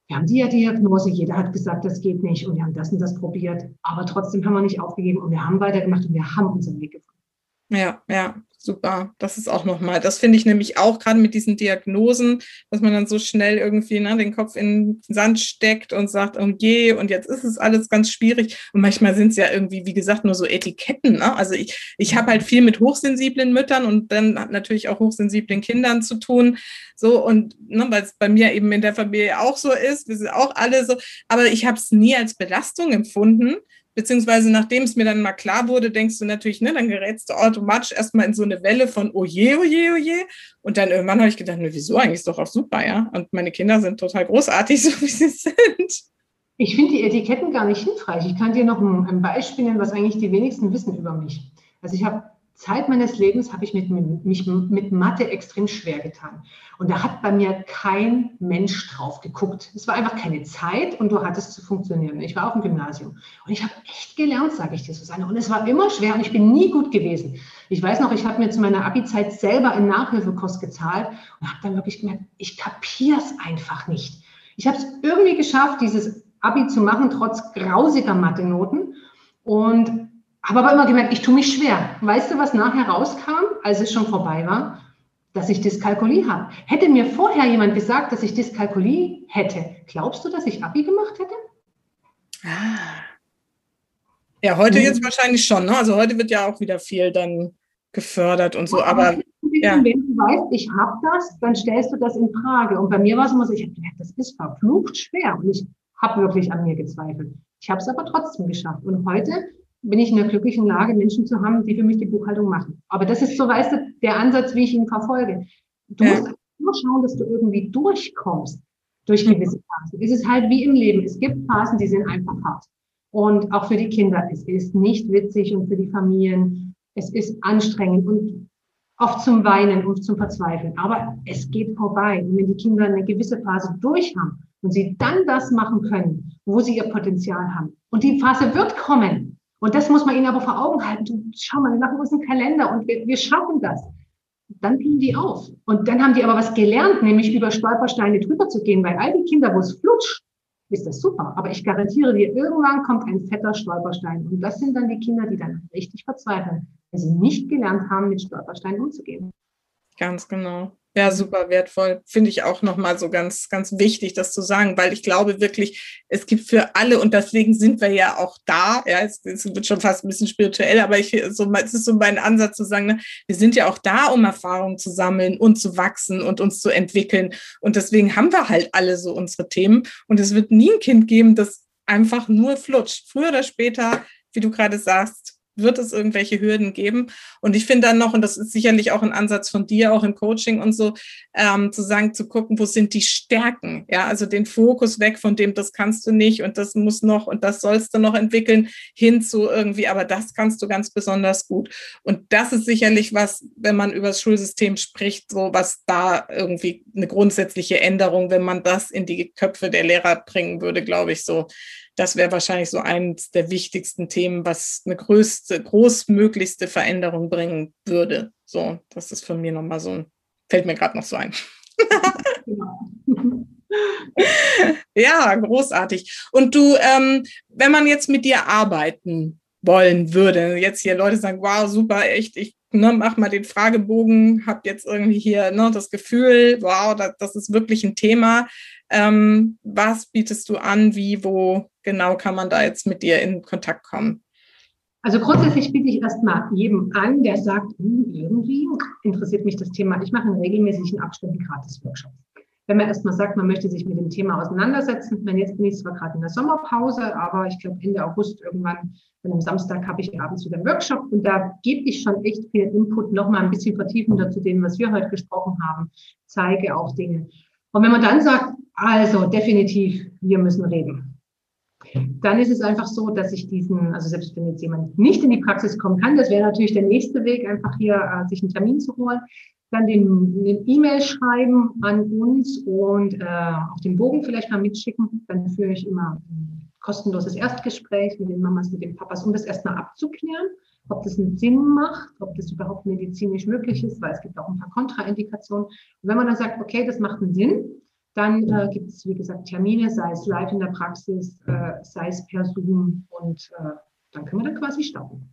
wir haben die Diagnose, jeder hat gesagt, das geht nicht und wir haben das und das probiert, aber trotzdem haben wir nicht aufgegeben und wir haben weitergemacht und wir haben unseren Weg gefunden. Ja, ja, super. Das ist auch nochmal, das finde ich nämlich auch gerade mit diesen Diagnosen, dass man dann so schnell irgendwie ne, den Kopf in den Sand steckt und sagt, oh je, und jetzt ist es alles ganz schwierig. Und manchmal sind es ja irgendwie, wie gesagt, nur so Etiketten. Ne? Also ich, ich habe halt viel mit hochsensiblen Müttern und dann natürlich auch hochsensiblen Kindern zu tun. So, und ne, weil es bei mir eben in der Familie auch so ist, wir sind auch alle so, aber ich habe es nie als Belastung empfunden Beziehungsweise nachdem es mir dann mal klar wurde, denkst du natürlich, ne, dann gerätst du automatisch erstmal in so eine Welle von oje, oje, oje. Und dann irgendwann habe ich gedacht, ne, wieso eigentlich ist doch auch super, ja. Und meine Kinder sind total großartig, so wie sie sind. Ich finde die Etiketten gar nicht hilfreich. Ich kann dir noch ein, ein Beispiel nennen, was eigentlich die wenigsten wissen über mich. Also ich habe Zeit meines Lebens habe ich mit, mich mit Mathe extrem schwer getan. Und da hat bei mir kein Mensch drauf geguckt. Es war einfach keine Zeit und du hattest zu funktionieren. Ich war auf dem Gymnasium und ich habe echt gelernt, sage ich dir, Susanne. Und es war immer schwer und ich bin nie gut gewesen. Ich weiß noch, ich habe mir zu meiner Abi-Zeit selber einen Nachhilfekurs gezahlt und habe dann wirklich gemerkt, ich kapiere es einfach nicht. Ich habe es irgendwie geschafft, dieses Abi zu machen, trotz grausiger Mathe-Noten. Und habe aber immer gemerkt, ich tue mich schwer. Weißt du, was nachher rauskam, als es schon vorbei war? Dass ich Dyskalkulie habe. Hätte mir vorher jemand gesagt, dass ich Dyskalkulie hätte, glaubst du, dass ich Abi gemacht hätte? Ah. Ja, heute mhm. jetzt wahrscheinlich schon. Ne? Also heute wird ja auch wieder viel dann gefördert und so. Ja, aber ja. wenn du weißt, ich habe das, dann stellst du das in Frage. Und bei mir war es immer so, ich habe gemerkt, das ist verflucht schwer. Und ich habe wirklich an mir gezweifelt. Ich habe es aber trotzdem geschafft. Und heute bin ich in der glücklichen Lage, Menschen zu haben, die für mich die Buchhaltung machen. Aber das ist so, weißt du, der Ansatz, wie ich ihn verfolge. Du ja. musst nur schauen, dass du irgendwie durchkommst durch gewisse Phasen. Es ist halt wie im Leben. Es gibt Phasen, die sind einfach hart. Und auch für die Kinder. Es ist nicht witzig und für die Familien. Es ist anstrengend und oft zum Weinen und zum Verzweifeln. Aber es geht vorbei. Und wenn die Kinder eine gewisse Phase durch haben und sie dann das machen können, wo sie ihr Potenzial haben. Und die Phase wird kommen. Und das muss man ihnen aber vor Augen halten. Du, schau mal, wir machen uns einen Kalender und wir, wir schaffen das. Dann gehen die auf. Und dann haben die aber was gelernt, nämlich über Stolpersteine drüber zu gehen, weil all die Kinder, wo es flutscht, ist das super. Aber ich garantiere dir, irgendwann kommt ein fetter Stolperstein. Und das sind dann die Kinder, die dann richtig verzweifeln, weil sie nicht gelernt haben, mit Stolpersteinen umzugehen. Ganz genau. Ja, super wertvoll. Finde ich auch nochmal so ganz, ganz wichtig, das zu sagen, weil ich glaube wirklich, es gibt für alle und deswegen sind wir ja auch da. Ja, es, es wird schon fast ein bisschen spirituell, aber ich, so, es ist so mein Ansatz zu sagen, ne, wir sind ja auch da, um Erfahrungen zu sammeln und zu wachsen und uns zu entwickeln. Und deswegen haben wir halt alle so unsere Themen. Und es wird nie ein Kind geben, das einfach nur flutscht. Früher oder später, wie du gerade sagst, wird es irgendwelche Hürden geben. Und ich finde dann noch, und das ist sicherlich auch ein Ansatz von dir, auch im Coaching und so, ähm, zu sagen, zu gucken, wo sind die Stärken? Ja, also den Fokus weg von dem, das kannst du nicht und das muss noch und das sollst du noch entwickeln, hin zu irgendwie, aber das kannst du ganz besonders gut. Und das ist sicherlich was, wenn man über das Schulsystem spricht, so was da irgendwie eine grundsätzliche Änderung, wenn man das in die Köpfe der Lehrer bringen würde, glaube ich, so das wäre wahrscheinlich so eines der wichtigsten Themen, was eine größte, großmöglichste Veränderung bringen würde. So, das ist von mir nochmal so ein, fällt mir gerade noch so ein. ja, großartig. Und du, ähm, wenn man jetzt mit dir arbeiten wollen würde, jetzt hier Leute sagen, wow, super, echt, ich ne, mach mal den Fragebogen, hab jetzt irgendwie hier ne, das Gefühl, wow, das, das ist wirklich ein Thema. Ähm, was bietest du an? Wie, wo genau kann man da jetzt mit dir in Kontakt kommen? Also grundsätzlich biete ich erstmal jedem an, der sagt, hm, irgendwie interessiert mich das Thema. Ich mache in regelmäßigen Abständen gratis Workshops. Wenn man erstmal sagt, man möchte sich mit dem Thema auseinandersetzen, wenn jetzt bin ich zwar gerade in der Sommerpause, aber ich glaube Ende August irgendwann, dann am Samstag habe ich abends wieder einen Workshop. Und da gebe ich schon echt viel Input, nochmal ein bisschen vertiefender zu dem, was wir heute gesprochen haben, zeige auch Dinge. Und wenn man dann sagt, also definitiv, wir müssen reden, dann ist es einfach so, dass ich diesen, also selbst wenn jetzt jemand nicht in die Praxis kommen kann, das wäre natürlich der nächste Weg, einfach hier äh, sich einen Termin zu holen, dann den, den E-Mail schreiben an uns und äh, auch den Bogen vielleicht mal mitschicken. Dann führe ich immer ein kostenloses Erstgespräch mit den Mamas, mit den Papas, um das erstmal abzuklären, ob das einen Sinn macht, ob das überhaupt medizinisch möglich ist, weil es gibt auch ein paar Kontraindikationen. Und wenn man dann sagt, okay, das macht einen Sinn, dann äh, gibt es, wie gesagt, Termine, sei es live in der Praxis, äh, sei es per Zoom und äh, dann können wir dann quasi starten.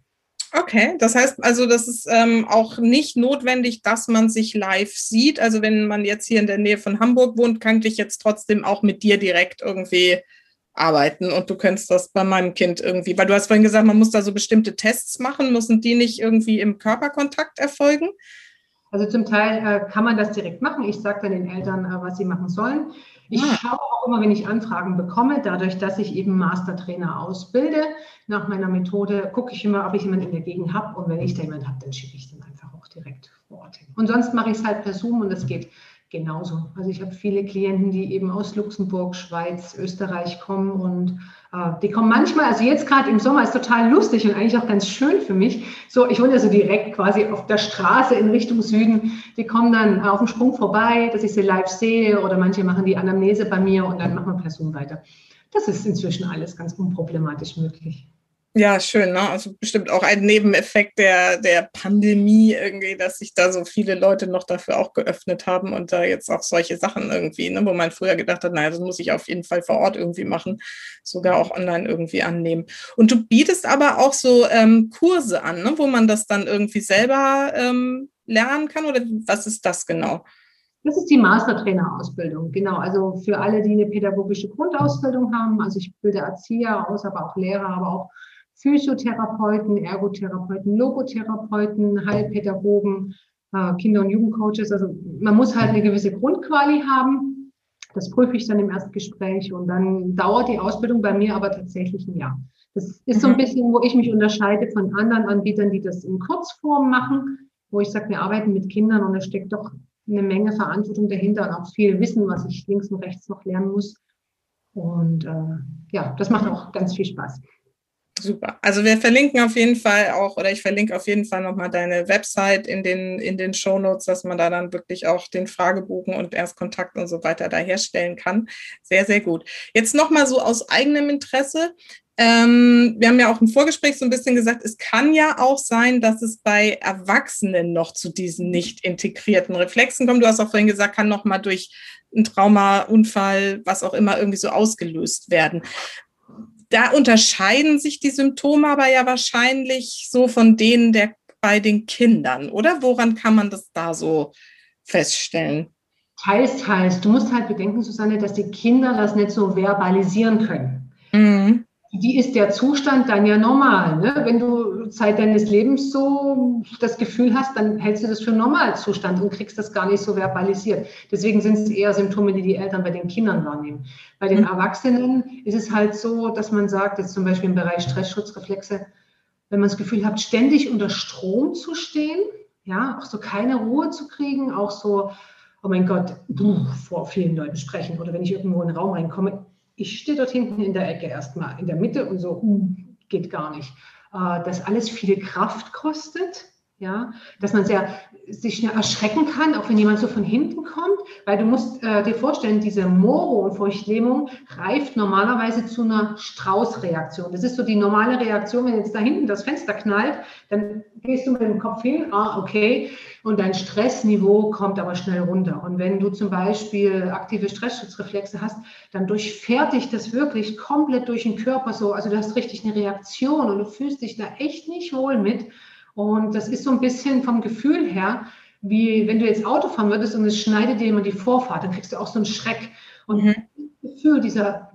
Okay, das heißt also, das ist ähm, auch nicht notwendig, dass man sich live sieht. Also wenn man jetzt hier in der Nähe von Hamburg wohnt, kann ich jetzt trotzdem auch mit dir direkt irgendwie arbeiten und du könntest das bei meinem Kind irgendwie, weil du hast vorhin gesagt, man muss da so bestimmte Tests machen, müssen die nicht irgendwie im Körperkontakt erfolgen? Also zum Teil äh, kann man das direkt machen. Ich sage dann den Eltern, äh, was sie machen sollen. Ich ja. schaue auch immer, wenn ich Anfragen bekomme, dadurch, dass ich eben Mastertrainer ausbilde, nach meiner Methode gucke ich immer, ob ich jemanden in der Gegend habe. Und wenn ich da jemanden habe, dann schicke ich den einfach auch direkt vor Ort hin. Und sonst mache ich es halt per Zoom und das geht genauso. Also ich habe viele Klienten, die eben aus Luxemburg, Schweiz, Österreich kommen und die kommen manchmal, also jetzt gerade im Sommer ist total lustig und eigentlich auch ganz schön für mich. So, ich wohne ja so direkt quasi auf der Straße in Richtung Süden. Die kommen dann auf dem Sprung vorbei, dass ich sie live sehe oder manche machen die Anamnese bei mir und dann machen wir Person weiter. Das ist inzwischen alles ganz unproblematisch möglich. Ja, schön, ne? Also bestimmt auch ein Nebeneffekt der, der Pandemie irgendwie, dass sich da so viele Leute noch dafür auch geöffnet haben und da jetzt auch solche Sachen irgendwie, ne, wo man früher gedacht hat, naja, das muss ich auf jeden Fall vor Ort irgendwie machen, sogar auch online irgendwie annehmen. Und du bietest aber auch so ähm, Kurse an, ne, wo man das dann irgendwie selber ähm, lernen kann oder was ist das genau? Das ist die Mastertrainer-Ausbildung, genau. Also für alle, die eine pädagogische Grundausbildung haben. Also ich bilde Erzieher aus, aber auch Lehrer, aber auch Physiotherapeuten, Ergotherapeuten, Logotherapeuten, Heilpädagogen, äh, Kinder- und Jugendcoaches. Also man muss halt eine gewisse Grundquali haben. Das prüfe ich dann im Erstgespräch und dann dauert die Ausbildung bei mir aber tatsächlich ein Jahr. Das ist so ein mhm. bisschen, wo ich mich unterscheide von anderen Anbietern, die das in Kurzform machen, wo ich sage, wir arbeiten mit Kindern und da steckt doch eine Menge Verantwortung dahinter und auch viel Wissen, was ich links und rechts noch lernen muss. Und äh, ja, das macht auch ganz viel Spaß. Super. Also wir verlinken auf jeden Fall auch, oder ich verlinke auf jeden Fall nochmal deine Website in den, in den Shownotes, dass man da dann wirklich auch den Fragebogen und Erstkontakt und so weiter da herstellen kann. Sehr, sehr gut. Jetzt nochmal so aus eigenem Interesse. Ähm, wir haben ja auch im Vorgespräch so ein bisschen gesagt, es kann ja auch sein, dass es bei Erwachsenen noch zu diesen nicht integrierten Reflexen kommt. Du hast auch vorhin gesagt, kann nochmal durch ein Trauma, Unfall, was auch immer irgendwie so ausgelöst werden da unterscheiden sich die Symptome aber ja wahrscheinlich so von denen der bei den Kindern, oder? Woran kann man das da so feststellen? Teils, teils. Du musst halt bedenken, Susanne, dass die Kinder das nicht so verbalisieren können. Mhm wie ist der Zustand dann ja normal? Ne? Wenn du Zeit deines Lebens so das Gefühl hast, dann hältst du das für Normalzustand und kriegst das gar nicht so verbalisiert. Deswegen sind es eher Symptome, die die Eltern bei den Kindern wahrnehmen. Bei den mhm. Erwachsenen ist es halt so, dass man sagt, jetzt zum Beispiel im Bereich Stressschutzreflexe, wenn man das Gefühl hat, ständig unter Strom zu stehen, ja, auch so keine Ruhe zu kriegen, auch so, oh mein Gott, vor vielen Leuten sprechen oder wenn ich irgendwo in den Raum reinkomme, ich stehe dort hinten in der Ecke erstmal, in der Mitte und so, hm, geht gar nicht. Äh, dass alles viel Kraft kostet, ja, dass man sehr, sich erschrecken kann, auch wenn jemand so von hinten kommt, weil du musst äh, dir vorstellen, diese Moro- und Furchtlähmung reift normalerweise zu einer Straußreaktion. Das ist so die normale Reaktion, wenn jetzt da hinten das Fenster knallt, dann gehst du mit dem Kopf hin, ah, okay, und dein Stressniveau kommt aber schnell runter. Und wenn du zum Beispiel aktive Stressschutzreflexe hast, dann durchfährt dich das wirklich komplett durch den Körper so, also du hast richtig eine Reaktion und du fühlst dich da echt nicht wohl mit. Und das ist so ein bisschen vom Gefühl her, wie wenn du jetzt Auto fahren würdest und es schneidet dir jemand die Vorfahrt, dann kriegst du auch so einen Schreck. Und mhm. das Gefühl, dieser,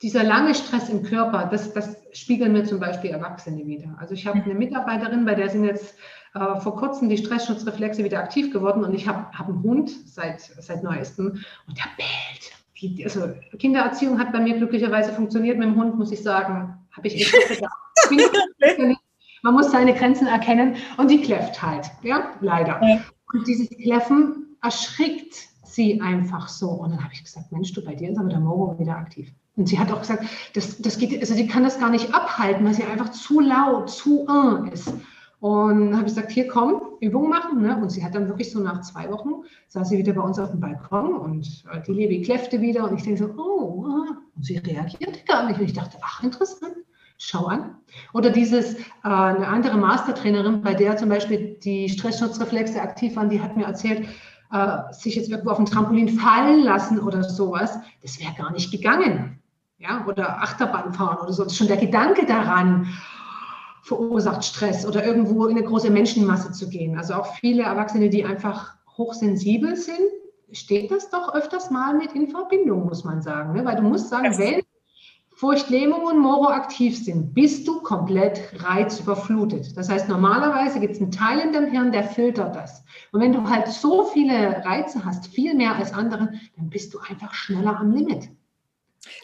dieser lange Stress im Körper, das, das spiegeln mir zum Beispiel Erwachsene wieder. Also ich habe eine Mitarbeiterin, bei der sind jetzt äh, vor kurzem die Stressschutzreflexe wieder aktiv geworden und ich habe hab einen Hund seit, seit neuestem und der bellt. Die, also Kindererziehung hat bei mir glücklicherweise funktioniert mit dem Hund, muss ich sagen. Habe ich echt gedacht. Man muss seine Grenzen erkennen und die kläfft halt, ja, leider. Ja. Und dieses Kläffen erschrickt sie einfach so. Und dann habe ich gesagt, Mensch, du, bei dir ist aber der Moro wieder aktiv. Und sie hat auch gesagt, das, das geht, also sie kann das gar nicht abhalten, weil sie einfach zu laut, zu uh ist. Und habe ich gesagt, hier komm, Übung machen. Ne? Und sie hat dann wirklich so nach zwei Wochen, saß sie wieder bei uns auf dem Balkon und äh, die Levi kläffte wieder. Und ich denke so, oh, ah. und sie reagierte gar nicht. Und ich dachte, ach, interessant schau an. Oder dieses, äh, eine andere Mastertrainerin, bei der zum Beispiel die Stressschutzreflexe aktiv waren, die hat mir erzählt, äh, sich jetzt irgendwo auf dem Trampolin fallen lassen oder sowas, das wäre gar nicht gegangen. Ja, oder Achterbahn fahren oder so. Das ist schon der Gedanke daran verursacht Stress oder irgendwo in eine große Menschenmasse zu gehen. Also auch viele Erwachsene, die einfach hochsensibel sind, steht das doch öfters mal mit in Verbindung, muss man sagen. Ne? Weil du musst sagen, wenn Furchtlähmung und Moro aktiv sind, bist du komplett reizüberflutet. Das heißt, normalerweise gibt es einen Teil in deinem Hirn, der filtert das. Und wenn du halt so viele Reize hast, viel mehr als andere, dann bist du einfach schneller am Limit.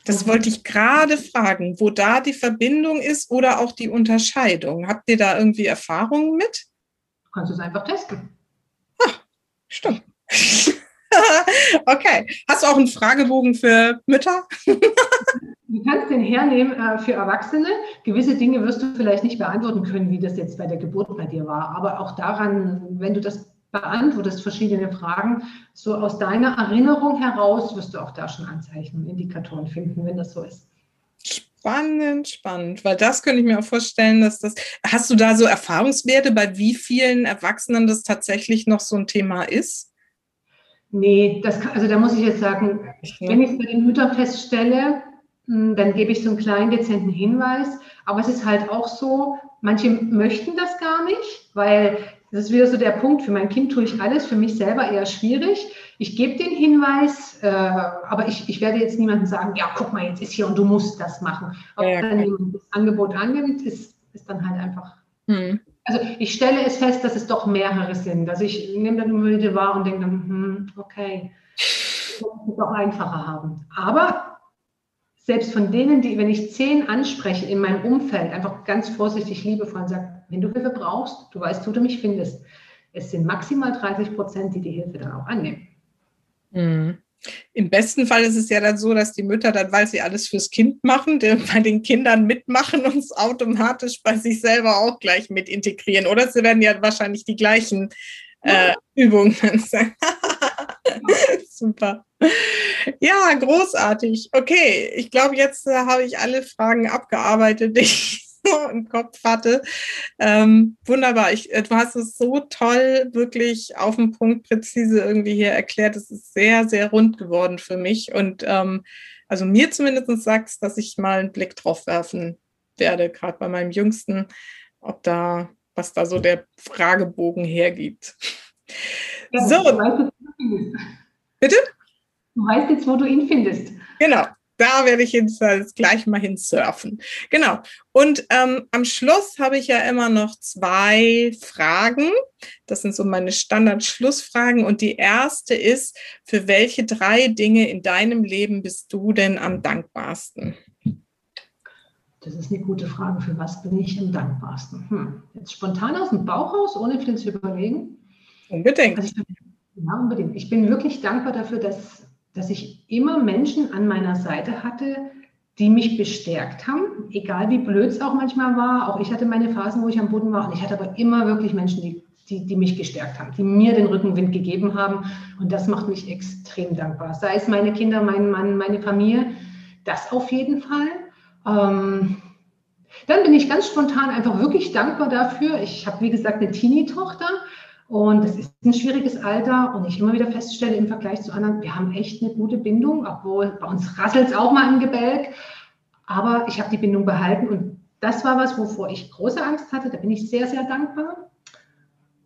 Das wollte ich gerade fragen, wo da die Verbindung ist oder auch die Unterscheidung. Habt ihr da irgendwie Erfahrungen mit? Du kannst es einfach testen. Ah, stimmt. Okay. Hast du auch einen Fragebogen für Mütter? Du kannst den hernehmen äh, für Erwachsene. Gewisse Dinge wirst du vielleicht nicht beantworten können, wie das jetzt bei der Geburt bei dir war. Aber auch daran, wenn du das beantwortest, verschiedene Fragen, so aus deiner Erinnerung heraus wirst du auch da schon Anzeichen und Indikatoren finden, wenn das so ist. Spannend, spannend, weil das könnte ich mir auch vorstellen, dass das. Hast du da so Erfahrungswerte, bei wie vielen Erwachsenen das tatsächlich noch so ein Thema ist? Nee, das kann, also da muss ich jetzt sagen, wenn ich es bei den Müttern feststelle, hm, dann gebe ich so einen kleinen dezenten Hinweis. Aber es ist halt auch so, manche möchten das gar nicht, weil das ist wieder so der Punkt, für mein Kind tue ich alles, für mich selber eher schwierig. Ich gebe den Hinweis, äh, aber ich, ich werde jetzt niemandem sagen, ja, guck mal, jetzt ist hier und du musst das machen. Ob ja, dann jemand das Angebot annimmt, ist, ist dann halt einfach. Hm. Also ich stelle es fest, dass es doch mehrere sind. Also ich nehme dann wieder wahr und denke dann, hm, okay, das muss es doch einfacher haben. Aber selbst von denen, die, wenn ich zehn anspreche in meinem Umfeld, einfach ganz vorsichtig, liebevoll sage, wenn du Hilfe brauchst, du weißt, wo du mich findest. Es sind maximal 30 Prozent, die die Hilfe dann auch annehmen. Mhm. Im besten Fall ist es ja dann so, dass die Mütter dann, weil sie alles fürs Kind machen, bei den Kindern mitmachen und es automatisch bei sich selber auch gleich mit integrieren. Oder sie werden ja wahrscheinlich die gleichen äh, Übungen sein. Super. Ja, großartig. Okay, ich glaube, jetzt äh, habe ich alle Fragen abgearbeitet, die ich im Kopf hatte. Ähm, wunderbar. Ich, äh, du hast es so toll, wirklich auf den Punkt präzise irgendwie hier erklärt. Es ist sehr, sehr rund geworden für mich. Und ähm, also mir zumindest sagst, dass ich mal einen Blick drauf werfen werde, gerade bei meinem Jüngsten, ob da, was da so der Fragebogen hergibt. Ja, so. Bitte? Du weißt jetzt, wo du ihn findest. Genau. Da werde ich jetzt gleich mal hinsurfen. Genau. Und ähm, am Schluss habe ich ja immer noch zwei Fragen. Das sind so meine Standard-Schlussfragen. Und die erste ist, für welche drei Dinge in deinem Leben bist du denn am dankbarsten? Das ist eine gute Frage. Für was bin ich am dankbarsten? Hm. Jetzt spontan aus dem Bauch raus, ohne viel zu überlegen. Unbedingt. Also ich bin, ja, unbedingt. Ich bin wirklich dankbar dafür, dass dass ich immer Menschen an meiner Seite hatte, die mich bestärkt haben, egal wie blöd es auch manchmal war. Auch ich hatte meine Phasen, wo ich am Boden war. Und ich hatte aber immer wirklich Menschen, die, die, die mich gestärkt haben, die mir den Rückenwind gegeben haben. Und das macht mich extrem dankbar. Sei es meine Kinder, mein Mann, meine Familie, das auf jeden Fall. Ähm, dann bin ich ganz spontan einfach wirklich dankbar dafür. Ich habe, wie gesagt, eine Teenie-Tochter und es ist ein schwieriges Alter und ich immer wieder feststelle im Vergleich zu anderen, wir haben echt eine gute Bindung, obwohl bei uns rasselt es auch mal im Gebälk. Aber ich habe die Bindung behalten und das war was, wovor ich große Angst hatte. Da bin ich sehr, sehr dankbar.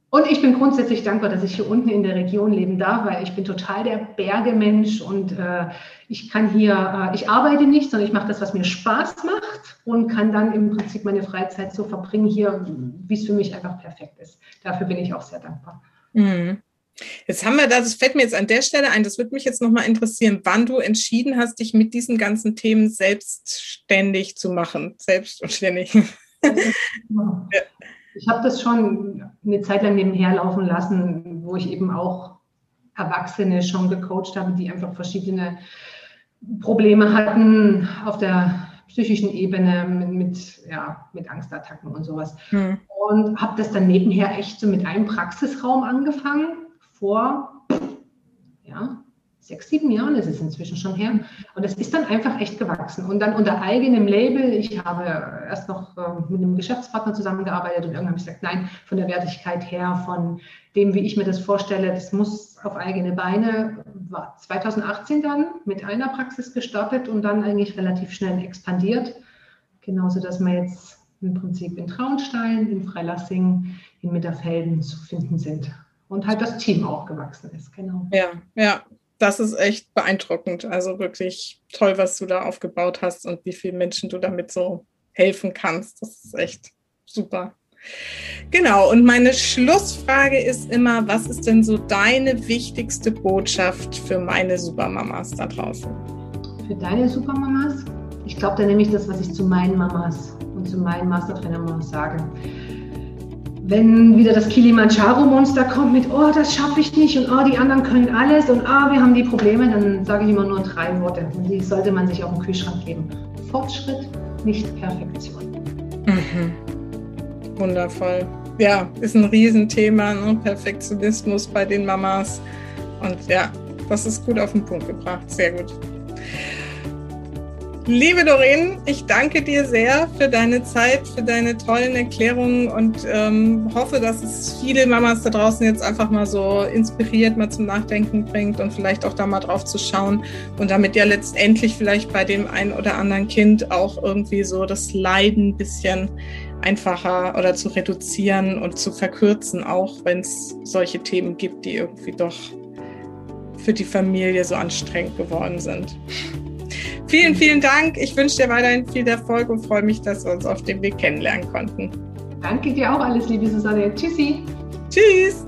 Und ich bin grundsätzlich dankbar, dass ich hier unten in der Region leben darf, weil ich bin total der Bergemensch und äh, ich kann hier, äh, ich arbeite nicht, sondern ich mache das, was mir Spaß macht und kann dann im Prinzip meine Freizeit so verbringen hier, wie es für mich einfach perfekt ist. Dafür bin ich auch sehr dankbar. Mhm. Jetzt haben wir da, das fällt mir jetzt an der Stelle ein, das würde mich jetzt nochmal interessieren, wann du entschieden hast, dich mit diesen ganzen Themen selbstständig zu machen. Selbstständig. ja ich habe das schon eine Zeit lang nebenher laufen lassen, wo ich eben auch Erwachsene schon gecoacht habe, die einfach verschiedene Probleme hatten auf der psychischen Ebene mit, mit, ja, mit Angstattacken und sowas. Hm. Und habe das dann nebenher echt so mit einem Praxisraum angefangen, vor ja, sechs, sieben Jahren ist es inzwischen schon her. Und es ist dann einfach echt gewachsen. Und dann unter eigenem Label, ich habe erst noch äh, mit einem Geschäftspartner zusammengearbeitet und irgendwann habe ich gesagt, nein, von der Wertigkeit her, von dem, wie ich mir das vorstelle, das muss auf eigene Beine. War 2018 dann mit einer Praxis gestartet und dann eigentlich relativ schnell expandiert. Genauso, dass wir jetzt im Prinzip in Traunstein, in Freilassing, in Mitterfelden zu finden sind. Und halt das Team auch gewachsen ist, genau. Ja, ja, das ist echt beeindruckend. Also wirklich toll, was du da aufgebaut hast und wie vielen Menschen du damit so helfen kannst. Das ist echt super. Genau, und meine Schlussfrage ist immer, was ist denn so deine wichtigste Botschaft für meine Supermamas da draußen? Für deine Supermamas? Ich glaube, da nehme ich das, was ich zu meinen Mamas und zu meinen Mastertrainer-Mamas sage wenn wieder das Kilimanjaro-Monster kommt mit, oh, das schaffe ich nicht und oh, die anderen können alles und oh, wir haben die Probleme, dann sage ich immer nur drei Worte. Und die sollte man sich auf den Kühlschrank geben. Fortschritt, nicht Perfektion. Mhm. Wundervoll. Ja, ist ein Riesenthema, ne? Perfektionismus bei den Mamas. Und ja, das ist gut auf den Punkt gebracht. Sehr gut. Liebe Doreen, ich danke dir sehr für deine Zeit, für deine tollen Erklärungen und ähm, hoffe, dass es viele Mamas da draußen jetzt einfach mal so inspiriert, mal zum Nachdenken bringt und vielleicht auch da mal drauf zu schauen und damit ja letztendlich vielleicht bei dem einen oder anderen Kind auch irgendwie so das Leiden ein bisschen einfacher oder zu reduzieren und zu verkürzen, auch wenn es solche Themen gibt, die irgendwie doch für die Familie so anstrengend geworden sind. Vielen, vielen Dank. Ich wünsche dir weiterhin viel Erfolg und freue mich, dass wir uns auf dem Weg kennenlernen konnten. Danke dir auch alles, liebe Susanne. Tschüssi. Tschüss.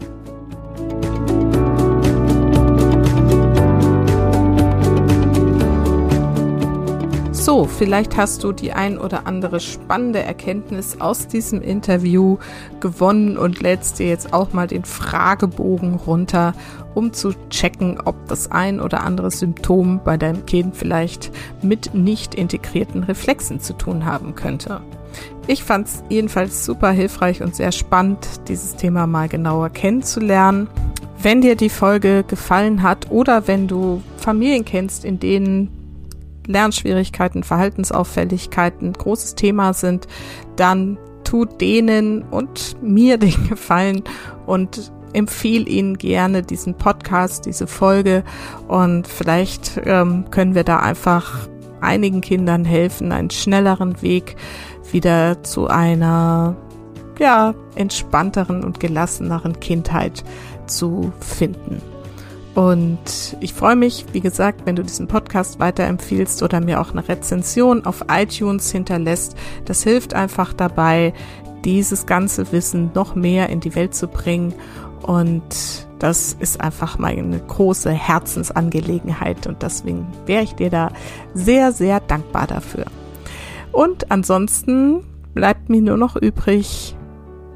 So, vielleicht hast du die ein oder andere spannende Erkenntnis aus diesem Interview gewonnen und lädst dir jetzt auch mal den Fragebogen runter, um zu checken, ob das ein oder andere Symptom bei deinem Kind vielleicht mit nicht integrierten Reflexen zu tun haben könnte. Ich fand es jedenfalls super hilfreich und sehr spannend, dieses Thema mal genauer kennenzulernen. Wenn dir die Folge gefallen hat oder wenn du Familien kennst, in denen Lernschwierigkeiten, Verhaltensauffälligkeiten großes Thema sind, dann tut denen und mir den Gefallen und empfehle Ihnen gerne diesen Podcast, diese Folge und vielleicht ähm, können wir da einfach einigen Kindern helfen, einen schnelleren Weg wieder zu einer ja, entspannteren und gelasseneren Kindheit zu finden. Und ich freue mich, wie gesagt, wenn du diesen Podcast weiterempfiehlst oder mir auch eine Rezension auf iTunes hinterlässt. Das hilft einfach dabei, dieses ganze Wissen noch mehr in die Welt zu bringen. Und das ist einfach meine große Herzensangelegenheit und deswegen wäre ich dir da sehr, sehr dankbar dafür. Und ansonsten bleibt mir nur noch übrig,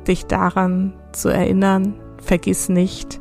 dich daran zu erinnern, vergiss nicht,